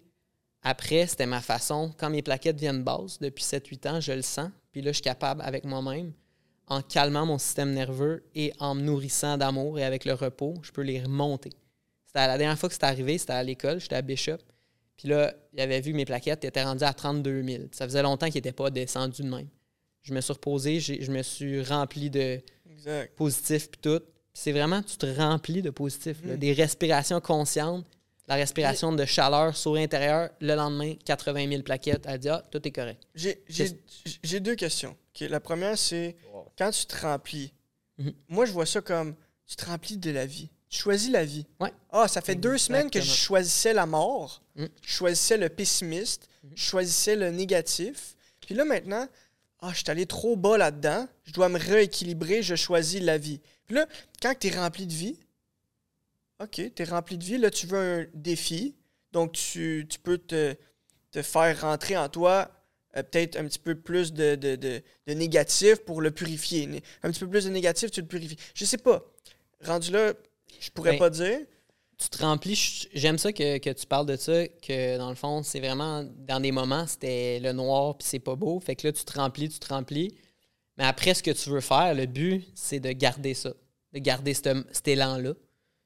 après, c'était ma façon. Quand mes plaquettes viennent basses, depuis 7-8 ans, je le sens. Puis là, je suis capable avec moi-même, en calmant mon système nerveux et en me nourrissant d'amour et avec le repos, je peux les remonter. C'était la dernière fois que c'était arrivé, c'était à l'école, j'étais à Bishop. Puis là, il avait vu que mes plaquettes étaient rendues à 32 000. Ça faisait longtemps qu'ils n'étaient pas descendus de même. Je me suis reposé, je me suis rempli de Exact. positif puis tout. C'est vraiment, tu te remplis de positif. là. Mm. Des respirations conscientes, la respiration de chaleur sur l'intérieur. Le lendemain, 80 000 plaquettes. Elle dit Ah, tout est correct. J'ai- deux questions. La première, c'est Wow. quand tu te remplis. Mhm. Moi, je vois ça comme tu te remplis de la vie. Tu choisis la vie. Ouais. Ah, ça fait deux semaines que je choisissais la mort. Mhm. Je choisissais le pessimiste. Mhm. Je choisissais le négatif. Puis là, maintenant, ah, je suis allé trop bas là-dedans. Je dois me rééquilibrer. Je choisis la vie. Puis là, quand tu es rempli de vie, OK, tu es rempli de vie. Là, tu veux un défi. Donc, tu, tu peux te, te faire rentrer en toi euh, peut-être un petit peu plus de, de, de- de négatif pour le purifier. Un petit peu plus de négatif, tu le purifies. Je sais pas. Rendu là, je pourrais Ben, pas dire. Tu te remplis. J'aime ça que, que tu parles de ça, que dans le fond, c'est vraiment dans des moments, c'était le noir puis c'est pas beau. Fait que là, tu te remplis, tu te remplis. Mais après, ce que tu veux faire, le but, c'est de garder ça. De garder ce- cet élan-là,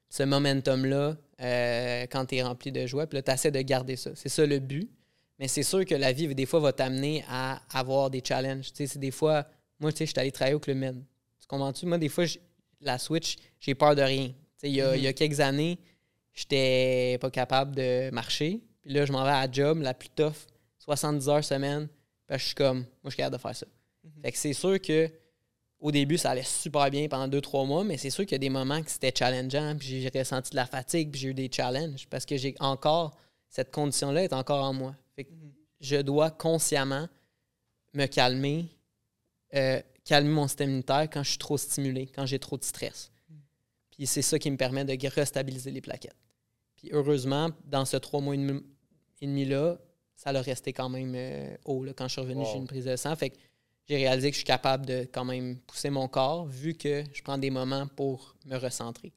ce momentum-là, euh, quand tu es rempli de joie. Puis là, tu essaies de garder ça. C'est ça le but. Mais c'est sûr que la vie, des fois, va t'amener à avoir des challenges. Tu sais, c'est des fois, moi, tu sais, je suis allé travailler au Club Med. Tu comprends-tu? Moi, des fois, la Switch, j'ai peur de rien. Il y, a- y a quelques années, j'étais pas capable de marcher. Puis là, je m'en vais à la job, la plus tough, 70 heures semaine. Puis je suis comme, moi, je suis capable de faire ça. Fait que c'est sûr que au début, ça allait super bien pendant 2-3 mois, mais c'est sûr qu'il y a des moments que c'était challengeant, puis j'ai ressenti de la fatigue, puis j'ai eu des challenges, parce que j'ai encore, cette condition-là est encore en moi. Fait que je dois consciemment me calmer, euh, calmer mon système immunitaire quand je suis trop stimulé, quand j'ai trop de stress. Puis c'est ça qui me permet de restabiliser les plaquettes. Puis heureusement, dans ce trois mois et demi- et demi-là, ça l'a resté quand même euh, haut. Là, quand je suis revenu, Wow. j'ai une prise de sang. Fait que j'ai réalisé que je suis capable de quand même pousser mon corps, vu que je prends des moments pour me recentrer.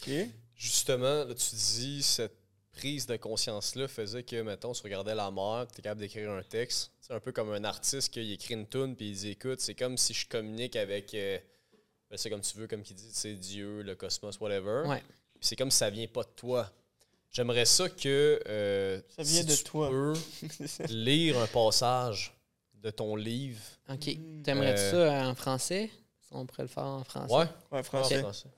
OK. Justement, là, tu dis cette prise de conscience-là faisait que, mettons, tu regardais la mer, tu es capable d'écrire un texte. C'est un peu comme un artiste qui écrit une tune puis il dit écoute, c'est comme si je communique avec. euh, ben, c'est comme tu veux, comme qui dit, c'est Dieu, le cosmos, whatever. Ouais. Puis c'est comme si ça vient pas de toi. J'aimerais ça que. euh, Ça vient si de tu toi. peux [LAUGHS] lire un passage de ton livre. OK. T'aimerais Euh, ça en français? On pourrait le faire en français. Ouais, Ouais, en français. français.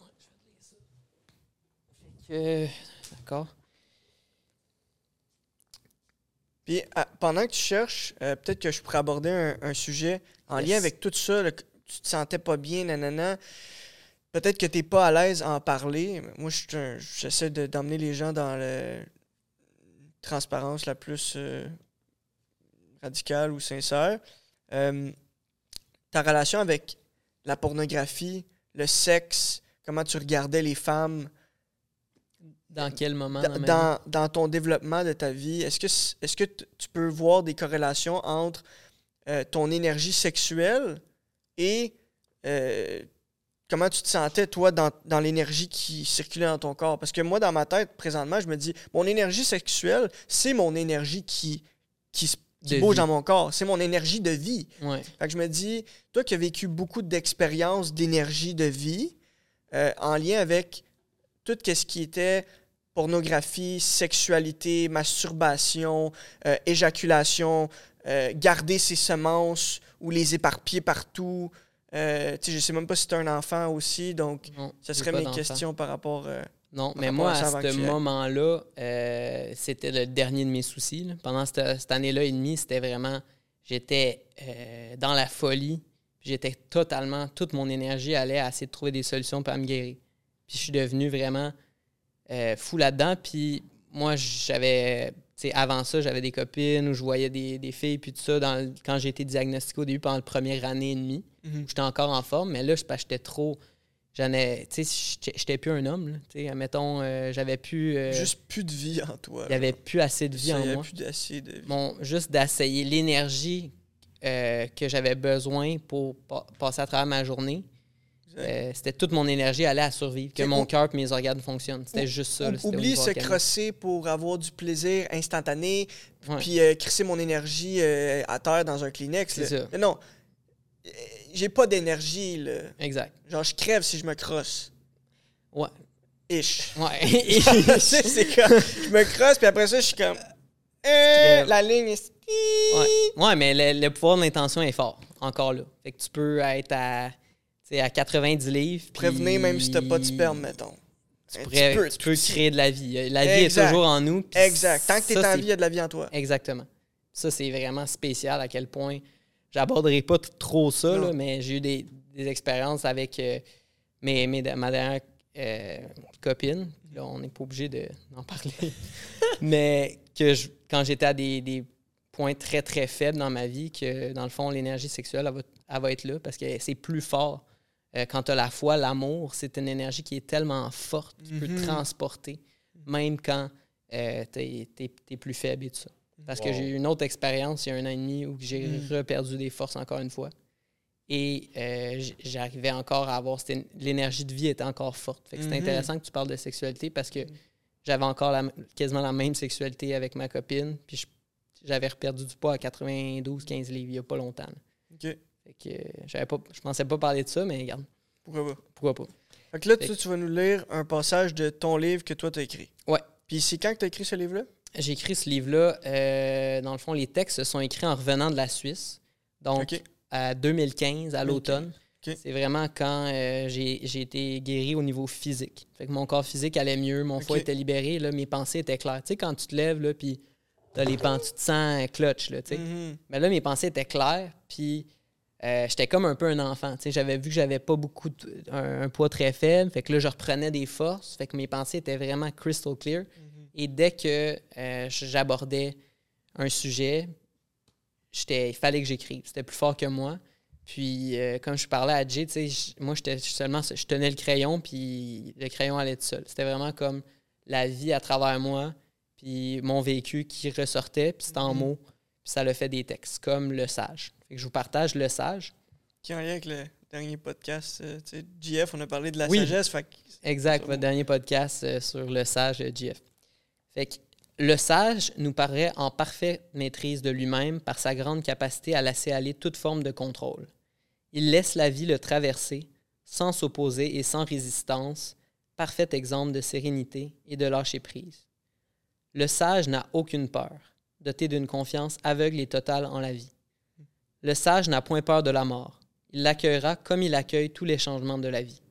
Que- D'accord. Puis à- pendant que tu cherches, euh, peut-être que je pourrais aborder un, un sujet en Yes. lien avec tout ça, tu te sentais pas bien, nanana. Peut-être que tu n'es pas à l'aise à en parler. Moi, j'essaie de- d'emmener les gens dans la transparence la plus euh, radicale ou sincère. Euh, ta relation avec la pornographie, le sexe, comment tu regardais les femmes, Dans quel moment dans, dans, ton développement de ta vie, est-ce que, est-ce que tu peux voir des corrélations entre euh, ton énergie sexuelle et euh, comment tu te sentais, toi, dans, dans l'énergie qui circulait dans ton corps? Parce que moi, dans ma tête, présentement, je me dis, mon énergie sexuelle, c'est mon énergie qui, qui, qui bouge vie. dans mon corps. C'est mon énergie de vie. Ouais. Fait que je me dis, toi qui as vécu beaucoup d'expériences d'énergie de vie, euh, en lien avec tout ce qui était pornographie, sexualité, masturbation, euh, éjaculation, euh, garder ses semences ou les éparpiller partout. Euh, tu sais, je sais même pas si tu un enfant aussi, donc Non, j'ai serait mes questions par rapport... euh, Non, par mais rapport moi, à ce moment-là, euh, c'était le dernier de mes soucis. là. Pendant cette, cette année-là et demie, c'était vraiment. J'étais euh, dans la folie. J'étais totalement. Toute mon énergie allait à essayer de trouver des solutions pour me guérir. Puis je suis devenu vraiment. euh, fou là-dedans. Puis moi, j'avais. Avant ça, j'avais des copines où je voyais des, des filles, puis tout ça, dans, le- quand j'ai été diagnostiqué au début pendant la première année et demie. Mhm. J'étais encore en forme, mais là, que j'étais trop. J'en ai. Tu sais, j'étais- plus un homme, là. Tu sais, mettons, euh, j'avais plus. euh, Juste plus de vie en toi. il y avait plus assez de vie Ça, en y moi. plus d'acier de vie. Mon, juste d'essayer l'énergie euh, que j'avais besoin pour pa- passer à travers ma journée. Euh, c'était toute mon énergie allait à survivre, que mon cœur et mes organes fonctionnent. C'était juste ça. là, Oublie se crosser pour avoir du plaisir instantané, puis euh, crisser mon énergie euh, à terre dans un Kleenex. Ça. Mais non, euh, j'ai pas d'énergie. Exact. Genre, je crève si je me crosse. Ouais. Ish. Ouais. [LAUGHS] Sais, c'est comme, je me crosse, puis après ça, je suis comme, la ligne est... Ouais. Ouais, mais le, le pouvoir de l'intention est fort, encore là. Fait que tu peux être à, sais, à 90 livres. Prévenir même si t'as pas de sperme, mettons. Tu, pourrais- peu, tu peux petit. créer de la vie. La vie Exact. est toujours en nous. Exact. Tant que t'es ça, en vie, il y a de la vie en toi. Exactement. Ça, c'est vraiment spécial à quel point. J'aborderai pas trop ça, là, mais j'ai eu des, des expériences avec euh, mes, mes- ma dernière euh, copine. Là, on n'est pas obligé de- d'en parler. [LAUGHS] mais que je- quand j'étais à des, des points très, très faibles dans ma vie, que dans le fond, l'énergie sexuelle, elle va, elle va être là parce que c'est plus fort. Euh, quand tu as la foi, l'amour, c'est une énergie qui est tellement forte. Tu peux te Mhm. transporter, même quand tu es, plus faible et tout ça. Parce que j'ai eu une autre expérience il y a un an et demi où j'ai Mm. reperdu des forces encore une fois. Et euh, j'arrivais encore à avoir. L'énergie de vie était encore forte. Fait que c'est Mhm. intéressant que tu parles de sexualité parce que j'avais encore la- quasiment la même sexualité avec ma copine. Puis j'avais reperdu du poids à 92-15 livres il n'y a pas longtemps. Fait que euh, j'avais pas, je pensais pas parler de ça, mais regarde, Pourquoi pas? pourquoi pas? Fait que là, Fait tu, tu vas nous lire un passage de ton livre que toi, t'as écrit. Ouais. Puis c'est quand que t'as écrit ce livre-là? J'ai écrit ce livre-là. euh, dans le fond, les textes sont écrits en revenant de la Suisse. Donc, à 2015, à 2015. l'automne. C'est vraiment quand euh, j'ai été guéri au niveau physique. Fait que mon corps physique allait mieux, mon foie était libéré, là, mes pensées étaient claires. Tu sais, quand tu te lèves, là, puis t'as les pensées, tu te sens clutch, là, tu sais. Mhm. Mais là, mes pensées étaient claires, puis euh, j'étais comme un peu un enfant. J'avais vu que j'avais pas beaucoup de- un, un poids très faible, fait que là, je reprenais des forces, fait que mes pensées étaient vraiment crystal clear. Et dès que euh, j'abordais un sujet, j'étais, il fallait que j'écrive. C'était plus fort que moi. Puis, euh, comme je parlais à Jay, moi, j'étais seulement, je tenais le crayon, puis le crayon allait tout seul. C'était vraiment comme la vie à travers moi, puis mon vécu qui ressortait, puis c'était en Mhm. mots, puis ça le fait des textes, comme Le Sage. Fait que je vous partage Le Sage. Qui en lien avec le dernier podcast. euh, tu sais, JF, on a parlé de la Oui. sagesse. Fait que Exact, votre dernier podcast euh, sur le sage euh, GF. Fait que le sage nous paraît en parfaite maîtrise de lui-même par sa grande capacité à laisser aller toute forme de contrôle. Il laisse la vie le traverser sans s'opposer et sans résistance, parfait exemple de sérénité et de lâcher prise. Le sage n'a aucune peur, doté d'une confiance aveugle et totale en la vie. Le sage n'a point peur de la mort. Il l'accueillera comme il accueille tous les changements de la vie.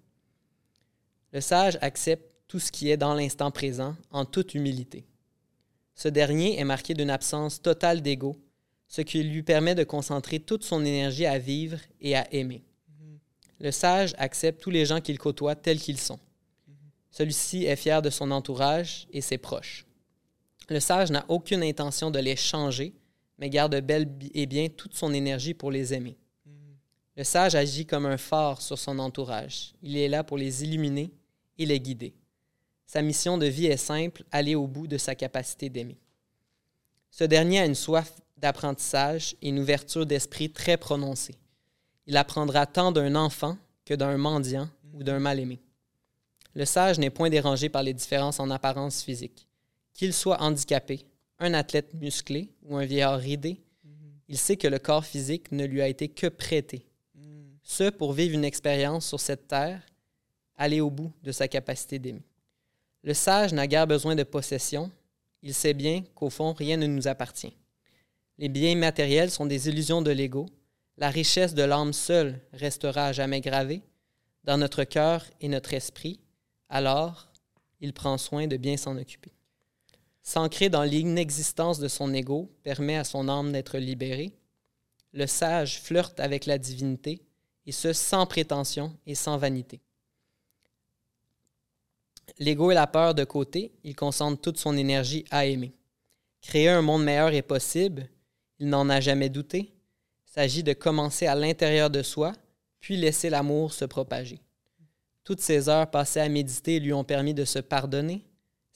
Le sage accepte tout ce qui est dans l'instant présent en toute humilité. Ce dernier est marqué d'une absence totale d'ego, ce qui lui permet de concentrer toute son énergie à vivre et à aimer. Le sage accepte tous les gens qu'il côtoie tels qu'ils sont. Celui-ci est fier de son entourage et ses proches. Le sage n'a aucune intention de les changer, mais garde bel et bien toute son énergie pour les aimer. Le sage agit comme un phare sur son entourage. Il est là pour les illuminer et les guider. Sa mission de vie est simple, aller au bout de sa capacité d'aimer. Ce dernier a une soif d'apprentissage et une ouverture d'esprit très prononcée. Il apprendra tant d'un enfant que d'un mendiant ou d'un mal-aimé. Le sage n'est point dérangé par les différences en apparence physique. Qu'il soit handicapé, un athlète musclé ou un vieillard ridé, il sait que le corps physique ne lui a été que prêté ce pour vivre une expérience sur cette terre, aller au bout de sa capacité d'aimer. Le sage n'a guère besoin de possession, il sait bien qu'au fond, rien ne nous appartient. Les biens matériels sont des illusions de l'ego, la richesse de l'âme seule restera à jamais gravée dans notre cœur et notre esprit, alors il prend soin de bien s'en occuper. S'ancrer dans l'inexistence de son ego permet à son âme d'être libérée. Le sage flirte avec la divinité et ce sans prétention et sans vanité. l'ego et la peur de côté, il concentre toute son énergie à aimer. Créer un monde meilleur est possible, il n'en a jamais douté. Il s'agit de commencer à l'intérieur de soi, puis laisser l'amour se propager. Toutes ces heures passées à méditer lui ont permis de se pardonner.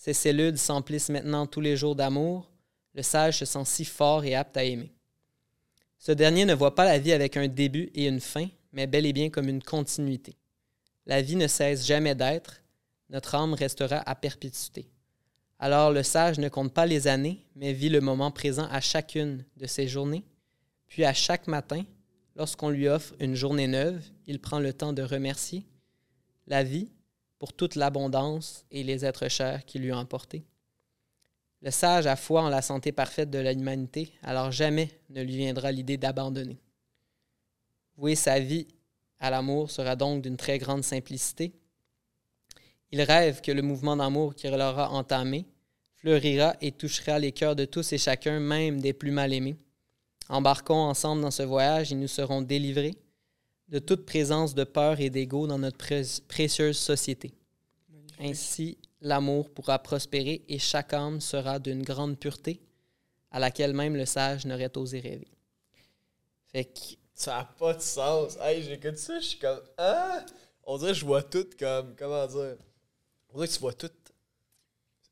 Ses cellules s'emplissent maintenant tous les jours d'amour. Le sage se sent si fort et apte à aimer. Ce dernier ne voit pas la vie avec un début et une fin, mais bel et bien comme une continuité. La vie ne cesse jamais d'être, notre âme restera à perpétuité. Alors le sage ne compte pas les années, mais vit le moment présent à chacune de ses journées, puis à chaque matin, lorsqu'on lui offre une journée neuve, il prend le temps de remercier la vie pour toute l'abondance et les êtres chers qui lui ont apporté. Le sage a foi en la santé parfaite de l'humanité, alors jamais ne lui viendra l'idée d'abandonner. Vouer sa vie à l'amour sera donc d'une très grande simplicité. Il rêve que le mouvement d'amour qu'il aura entamé fleurira et touchera les cœurs de tous et chacun, même des plus mal aimés. Embarquons ensemble dans ce voyage et nous serons délivrés de toute présence de peur et d'ego dans notre précieuse société. Ainsi, l'amour pourra prospérer et chaque âme sera d'une grande pureté à laquelle même le sage n'aurait osé rêver. Fait que ça n'a pas de sens. Hey, j'écoute ça, je suis comme. Ah! On dirait que je vois tout comme. Comment dire? On dirait que tu vois tout.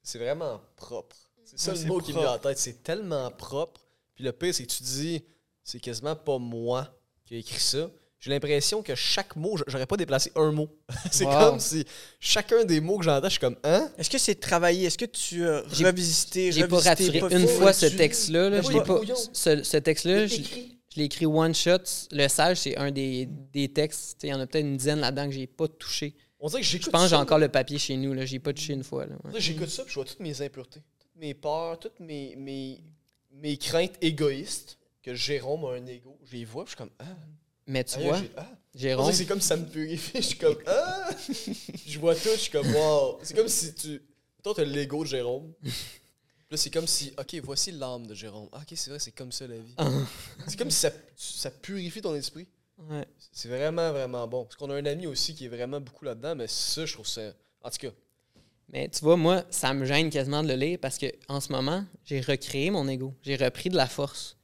C'est vraiment propre. C'est ça le mot qui me vient en tête. C'est tellement propre. Puis le pire, c'est que tu dis, c'est quasiment pas moi qui ai écrit ça. J'ai l'impression que chaque mot, j'aurais pas déplacé un mot. [LAUGHS] c'est comme si chacun des mots que j'entends, je suis comme hein? Est-ce que c'est travaillé? Est-ce que tu as revisité J'ai pas raturé une fois ce texte-là. Là. pas. Ce, ce texte-là, je l'ai écrit one shot. Le sage, c'est un des, des textes. Il y en a peut-être une dizaine là-dedans que j'ai pas touché. On dirait que Je pense que j'ai encore le papier chez nous. Là. J'ai pas touché une fois. Là. J'écoute ça et je vois toutes mes impuretés, toutes mes peurs, toutes mes, mes, mes craintes égoïstes que Jérôme a un ego. Je les vois je suis comme Ah. Mais tu vois, ah. Jérôme. C'est comme si ça me purifie. Je suis comme Ah. je vois tout. Je suis comme Wow. C'est comme si tu. Toi, t'as l'ego de Jérôme. Là, c'est comme si, OK, voici l'âme de Jérôme. Ah, OK, c'est vrai, c'est comme ça la vie. Ah. c'est comme si ça, ça, purifie ton esprit. Ouais. C'est vraiment, vraiment bon. Parce qu'on a un ami aussi qui est vraiment beaucoup là-dedans, mais ça, je trouve ça. En tout cas. Mais tu vois, moi, ça me gêne quasiment de le lire parce que en ce moment, j'ai recréé mon ego. J'ai repris de la force.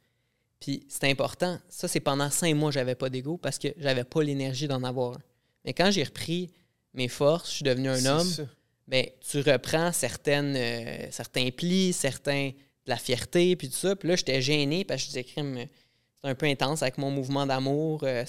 Puis c'est important. Ça, c'est pendant cinq mois, j'avais pas d'ego parce que j'avais pas l'énergie d'en avoir un. Mais quand j'ai repris mes forces, je suis devenu un homme. Ça ben, tu reprends certaines, euh, certains plis, certains de la fierté, puis tout ça. Puis là, j'étais gêné parce que je disais, c'est un peu intense avec mon mouvement d'amour. Euh,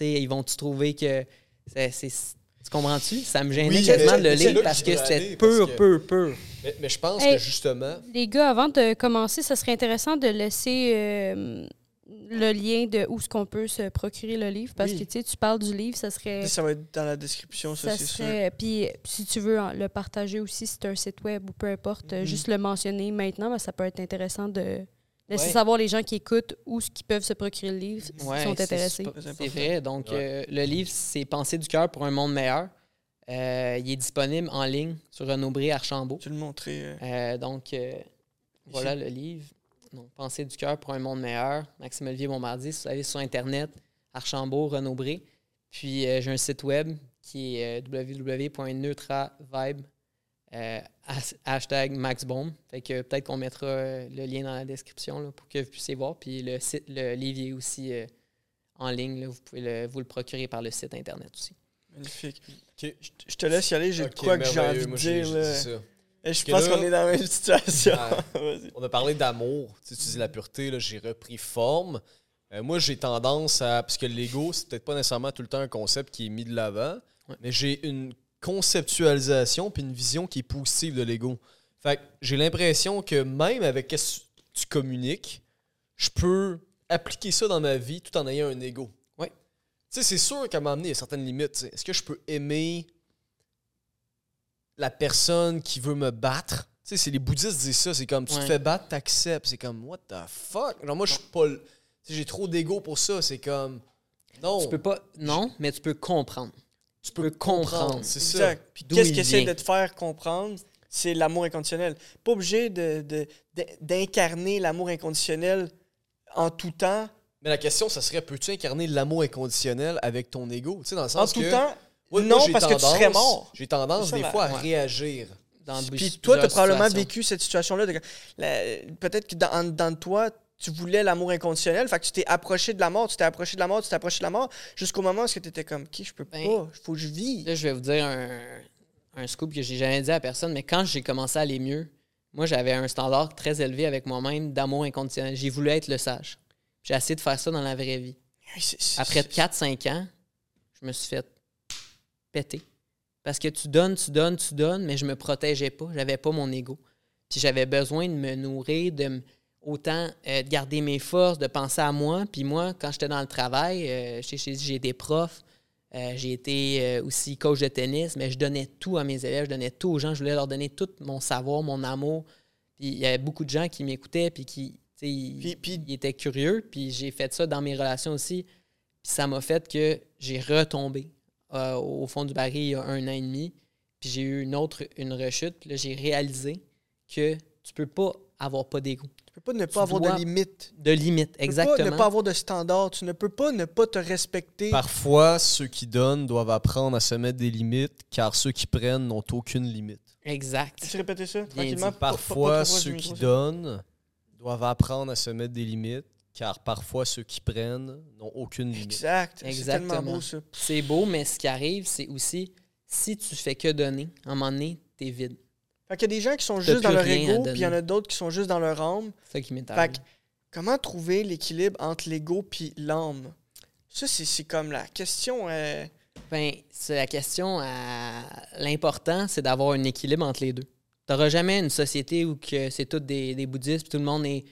ils vont-tu trouver que c'est. Tu comprends-tu? Ça me gênait quasiment de le lire parce que c'était pur, pur, pur. Mais, je pense que justement. Les gars, avant de commencer, ça serait intéressant de laisser. Euh, le lien de où ce qu'on peut se procurer le livre? Parce que tu sais tu parles du livre ça serait ça va être dans la description ça, c'est sûr. puis si tu veux le partager aussi si tu un site web ou peu importe mhm. juste le mentionner maintenant ben, ça peut être intéressant de laisser savoir les gens qui écoutent où ce qui peuvent se procurer le livre s'ils sont intéressés. c'est vrai. donc euh, le livre c'est Penser du cœur pour un monde meilleur. Euh, il est disponible en ligne sur Renaud Archambault. Tu le montrer euh. donc voilà le livre donc, Pensée du cœur pour un monde meilleur. Maxime Olivier Bombardier, si vous allez sur Internet, Archambault, Renaud-Bré. Puis euh, j'ai un site web qui est euh, www.neutravibe, euh, hashtag MaxBomb. Fait que peut-être qu'on mettra le lien dans la description pour que vous puissiez voir. Puis le site, le est aussi en ligne. Vous pouvez vous le procurer par le site Internet aussi. Magnifique. Je, te laisse y aller. J'ai quoi que j'ai envie de dire. Je pense qu'on est dans la même situation. [LAUGHS] on a parlé d'amour. Tu, dis la pureté, j'ai repris forme. Euh, moi, j'ai tendance à. Parce que l'ego, c'est peut-être pas nécessairement tout le temps un concept qui est mis de l'avant, mais j'ai une conceptualisation puis une vision qui est positive de l'ego. Fait j'ai l'impression que même avec ce que tu communiques, je peux appliquer ça dans ma vie tout en ayant un ego. Ouais. Tu sais, c'est sûr qu'à y a certaines limites. Est-ce que je peux aimer la personne qui veut me battre. Tu sais, c'est les bouddhistes disent ça, c'est comme tu te fais battre, t'acceptes. C'est comme what the fuck? Genre moi je suis pas j'ai trop d'ego pour ça, c'est comme non. Tu peux pas non, mais tu peux comprendre. Tu peux, comprendre, c'est ça. Puis qu'est-ce qui essaie de te faire comprendre? C'est l'amour inconditionnel. Pas obligé de, d'incarner l'amour inconditionnel en tout temps. Mais la question, ça serait peux-tu incarner l'amour inconditionnel avec ton ego? Tu sais, dans le sens en tout temps, Moi- non, moi, parce que tu serais tendance- mort. J'ai tendance des fois à ouais. réagir. Dans Puis toi, tu as probablement vécu cette situation-là. Peut-être que dans, de toi, tu voulais l'amour inconditionnel. Fait que tu t'es approché de la mort, tu t'es approché de la mort, tu t'es approché de la mort, jusqu'au moment où tu étais comme, OK, je peux Ben, pas, faut que je vis. Là, je vais vous dire un, un scoop que j'ai jamais dit à personne, mais quand j'ai commencé à aller mieux, moi, j'avais un standard très élevé avec moi-même d'amour inconditionnel. J'ai voulu être le sage. J'ai essayé de faire ça dans la vraie vie. Après c'est- 4-5 ans, je me suis fait péter. Parce que tu donnes, tu donnes, tu donnes, mais je me protégeais pas. J'avais pas mon ego. Puis j'avais besoin de me nourrir, de autant euh, de garder mes forces, de penser à moi. Puis moi, quand j'étais dans le travail, euh, j'ai été prof, euh, j'ai été euh, aussi coach de tennis, mais je donnais tout à mes élèves, je donnais tout aux gens, je voulais leur donner tout mon savoir, mon amour. Puis il y avait beaucoup de gens qui m'écoutaient, puis qui puis- ils étaient curieux. Puis j'ai fait ça dans mes relations aussi. Puis ça m'a fait que j'ai retombé euh, au fond du baril il y a un an et demi. Puis j'ai eu une autre une rechute. Puis là, j'ai réalisé que tu peux pas avoir pas d'ego. Tu peux pas ne tu pas avoir de limites. De limite, Tu peux exactement. pas ne pas avoir de standards. Tu ne peux pas ne pas te respecter. Parfois, ceux qui donnent doivent apprendre à se mettre des limites, car ceux qui prennent n'ont aucune limite. Exact. Tu répéter ça tranquillement? dit. Pas- pas- pas Parfois, ceux qui donnent doivent apprendre à se mettre des limites, car parfois, ceux qui prennent n'ont aucune limite. Exact. C'est tellement Exactement. beau, ça. C'est beau, mais ce qui arrive, c'est aussi si tu fais que donner, à un moment donné, t'es vide. Fait qu'il y a des gens qui sont juste dans leur ego, puis il y en a d'autres qui sont juste dans leur âme. C'est ça qui m'est Fait que, comment trouver l'équilibre entre l'ego puis l'âme? Ça, c'est c'est comme la question. euh, Ben, c'est la question à l'important, c'est d'avoir un équilibre entre les deux. Tu n'auras jamais une société où que c'est tous des, des bouddhistes, puis tout le monde est,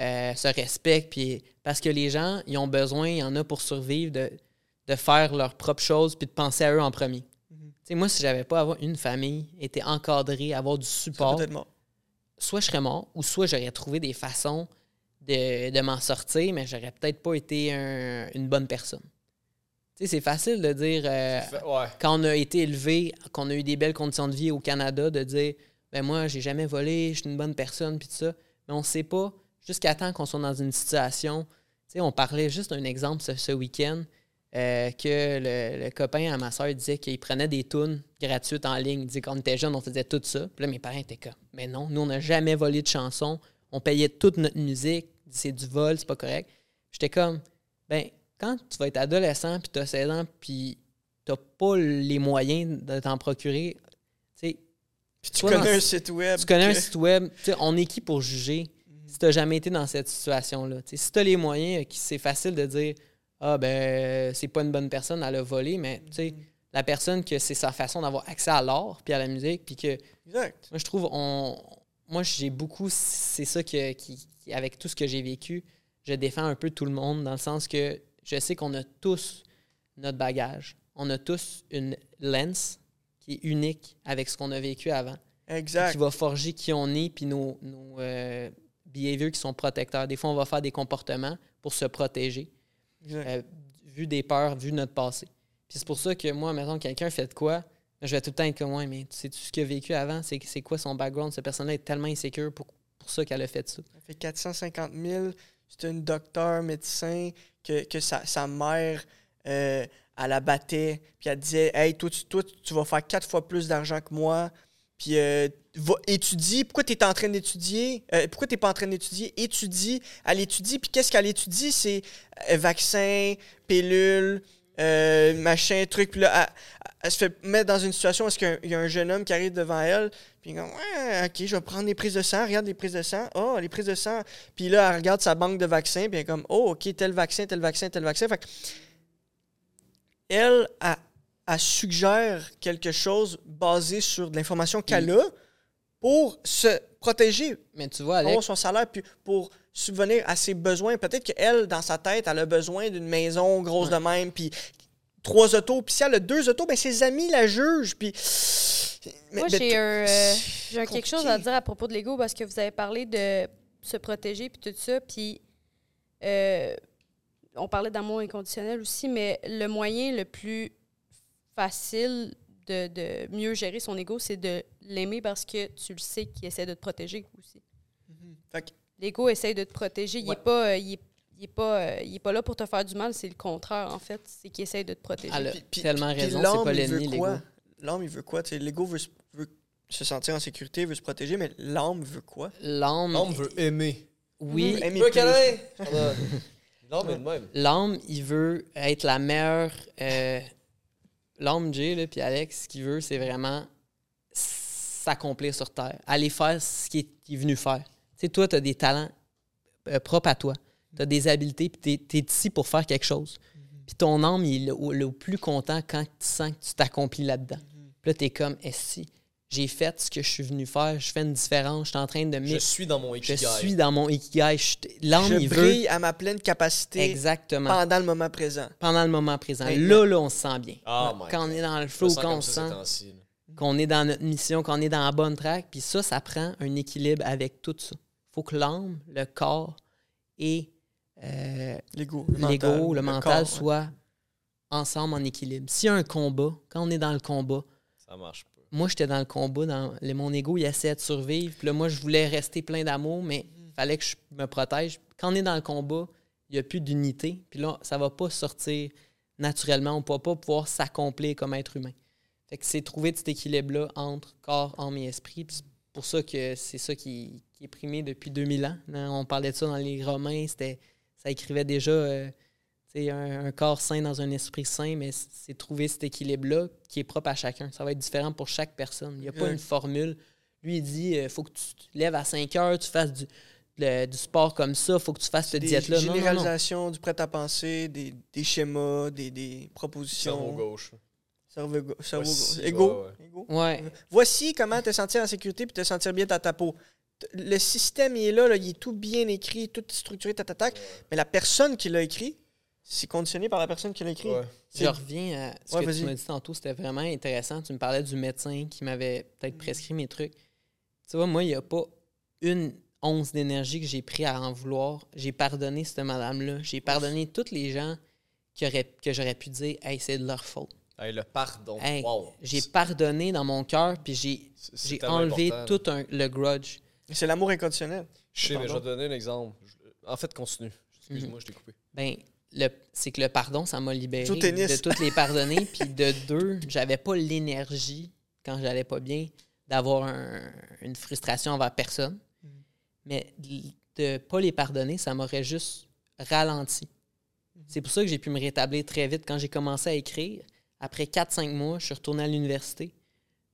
euh, se respecte, puis parce que les gens, ils ont besoin, il y en a pour survivre, de, de faire leurs propres choses, puis de penser à eux en premier. Mhm. Tu sais, moi, si j'avais pas avoir une famille, été encadré, avoir du support, mort. soit je serais mort, ou soit j'aurais trouvé des façons de, de m'en sortir, mais j'aurais peut-être pas été un- une bonne personne. Tu sais, c'est facile de dire, euh, Ouais. quand on a été élevé, qu'on a eu des belles conditions de vie au Canada, de dire, ben moi, j'ai jamais volé, je suis une bonne personne, puis tout ça. Mais on sait pas, jusqu'à temps qu'on soit dans une situation. Tu sais, on parlait juste d'un exemple ce, ce week-end, euh, que le, le copain à ma soeur disait qu'il prenait des tunes gratuites en ligne. Il disait quand on était jeune, on faisait tout ça. Puis là, mes parents étaient comme, mais non, nous, on n'a jamais volé de chansons. On payait toute notre musique. C'est du vol, c'est pas correct. J'étais comme, ben, quand tu vas être adolescent, puis tu as 16 ans, puis tu pas les moyens de t'en procurer, tu sais, Puis tu Toi, connais un site web. tu connais un site web, tu on est qui pour juger? Si tu jamais été dans cette situation-là? Si tu as les moyens, euh, c'est facile de dire Ah, ben, c'est pas une bonne personne, elle a volé, mais tu sais, la personne que c'est sa façon d'avoir accès à l'art puis à la musique, puis que Exact. moi, je trouve, on, moi, j'ai beaucoup, c'est ça que, qui, qui- avec tout ce que j'ai vécu, je défends un peu tout le monde dans le sens que je sais qu'on a tous notre bagage. On a tous une lens qui est unique avec ce qu'on a vécu avant, Exact. qui va forger qui on est, puis nos, nos euh, behaviors qui sont protecteurs. Des fois, on va faire des comportements pour se protéger, euh, vu des peurs, vu notre passé. Puis c'est pour ça que moi, maintenant, quelqu'un fait de quoi, je vais tout le temps être comme, ouais, mais tu sais tout ce qu'il a vécu avant, c'est c'est quoi son background? Cette personne-là est tellement insécure pour, pour ça qu'elle a fait ça. Ça fait 450 000. C'est une docteur, médecin, que, que sa, sa mère, euh, elle la battait. Puis elle disait Hey, toi, tu, toi, tu vas faire quatre fois plus d'argent que moi. Puis euh, va étudier. Pourquoi tu es en train d'étudier Euh, Pourquoi tu pas en train d'étudier Étudie. Elle étudie. Puis qu'est-ce qu'elle étudie? C'est euh, vaccin, pilule, euh, machin, truc. Puis là, elle, elle se fait mettre dans une situation où est-ce qu'il y a un- il y a un jeune homme qui arrive devant elle. Puis comme, ouais, ok, je vais prendre des prises de sang. Regarde les prises de sang. Oh, les prises de sang. Puis là, elle regarde sa banque de vaccins. Puis elle est comme, oh, ok, tel vaccin, tel vaccin, tel vaccin. Fait que elle, elle, elle suggère quelque chose basé sur de l'information qu'elle a pour se protéger, Mais tu vois, Alex, avoir son salaire, puis pour subvenir à ses besoins. Peut-être qu'elle, dans sa tête, elle a besoin d'une maison grosse de même, puis trois autos. Puis si elle a deux autos, ben ses amis la jugent. Puis. Moi, j'ai euh, quelque chose à dire à propos de l'ego parce que vous avez parlé de se protéger puis tout ça. Puis euh, on parlait d'amour inconditionnel aussi, mais le moyen le plus facile de, de mieux gérer son ego, c'est de l'aimer parce que tu le sais qu'il essaie de te protéger aussi. Fait que- L'ego essaie de te protéger. Il Ouais. est pas. euh, il est, il il est pas, euh, il est pas là pour te faire du mal, c'est le contraire, en fait. C'est qu'il essaie de te protéger. Elle a Puis- puis- tellement puis raison, l'homme, c'est pas il veut l'ennemi, quoi? l'ego. L'homme, il veut quoi? L'ego veut, se- veut se sentir en sécurité, veut se protéger, mais l'âme veut quoi? L'âme, L'homme veut aimer. oui, Aimer plus. câlin? [LAUGHS] L'homme est de même. l'âme, il veut être la meilleure. euh, Jay, là, puis Alex, ce qu'il veut, c'est vraiment s'accomplir sur Terre. Aller faire ce qu'il est, venu faire. Tu sais, toi, tu as des talents euh, propres à toi. Tu as des habiletés, puis tu es, ici pour faire quelque chose. Puis ton âme, il est le, le plus content quand tu sens que tu t'accomplis là-dedans. Puis là, tu es comme, est si j'ai fait ce que je suis venu faire, je fais une différence, je suis en train de Je suis dans mon Je ikigai. suis dans mon ikigai. je- L'âme, Je il veut. brille à ma pleine capacité Exactement. pendant le moment présent. pendant le moment présent. Là, là, on se sent bien. Oh my quand on est dans le Je flow, quand on se sent. Qu'on est dans notre mission, qu'on est dans la bonne track. Puis ça, ça prend un équilibre avec tout ça. faut que l'âme, le corps et euh, L'ego. le, mental corps, ouais. soient ensemble en équilibre. S'il y a un combat, quand on est dans le combat, Ça marche pas. moi, j'étais dans le combat, dans le- mon ego, il essayait de survivre. Puis là, moi, je voulais rester plein d'amour, mais il fallait que je me protège. Quand on est dans le combat, il n'y a plus d'unité. Puis là, ça va pas sortir naturellement. On ne pourra pas pouvoir s'accomplir comme être humain. Fait que c'est trouver cet équilibre-là entre corps, âme et esprit. Puis c'est pour ça que c'est ça qui, qui est primé depuis 2000 ans. Hein, On parlait de ça dans les Romains. C'était, ça écrivait déjà euh, un, un corps sain dans un esprit sain, mais c'est trouver cet équilibre-là qui est propre à chacun. Ça va être différent pour chaque personne. Il n'y a pas Ouais. une formule. Lui, il dit il faut que tu te lèves à 5 heures, tu fasses du, le- du sport comme ça, il faut que tu fasses cette Des diète-là. Non, non, non. généralisations, du prêt-à-penser, des, des schémas, des, des propositions. Cerveau gauche. Cerveau cerveau Voici. Ego. ouais, ouais. Ego. Ouais. Voici comment te sentir en sécurité puis te sentir bien dans ta peau. Le système, il est là, là, il est tout bien écrit, tout structuré, tatatac. Mais la personne qui l'a écrit, c'est conditionné par la personne qui l'a écrit. Ouais. Je reviens à ce Ouais, que tu m'as dit tantôt, c'était vraiment intéressant. Tu me parlais du médecin qui m'avait peut-être prescrit mes trucs. Tu vois, moi, il n'y a pas une once d'énergie que j'ai pris à en vouloir. J'ai pardonné cette madame-là. J'ai pardonné tous les gens qui auraient, que j'aurais pu dire Hey, c'est de leur faute. Hey, le pardon. Hey, wow. J'ai pardonné dans mon cœur, puis j'ai enlevé important, tout un- le grudge. C'est l'amour inconditionnel. Je sais, mais je vais te donner un exemple. En fait, continue. Excuse-moi, je t'ai coupé. Ben, le- c'est que le pardon, ça m'a libéré de toutes les pardonner. puis de deux, j'avais pas l'énergie, quand j'allais pas bien, d'avoir un- une frustration envers personne. Mm. Mais de pas les pardonner, ça m'aurait juste ralenti. Mm. C'est pour ça que j'ai pu me rétablir très vite. Quand j'ai commencé à écrire, après 4-5 mois, je suis retourné à l'université.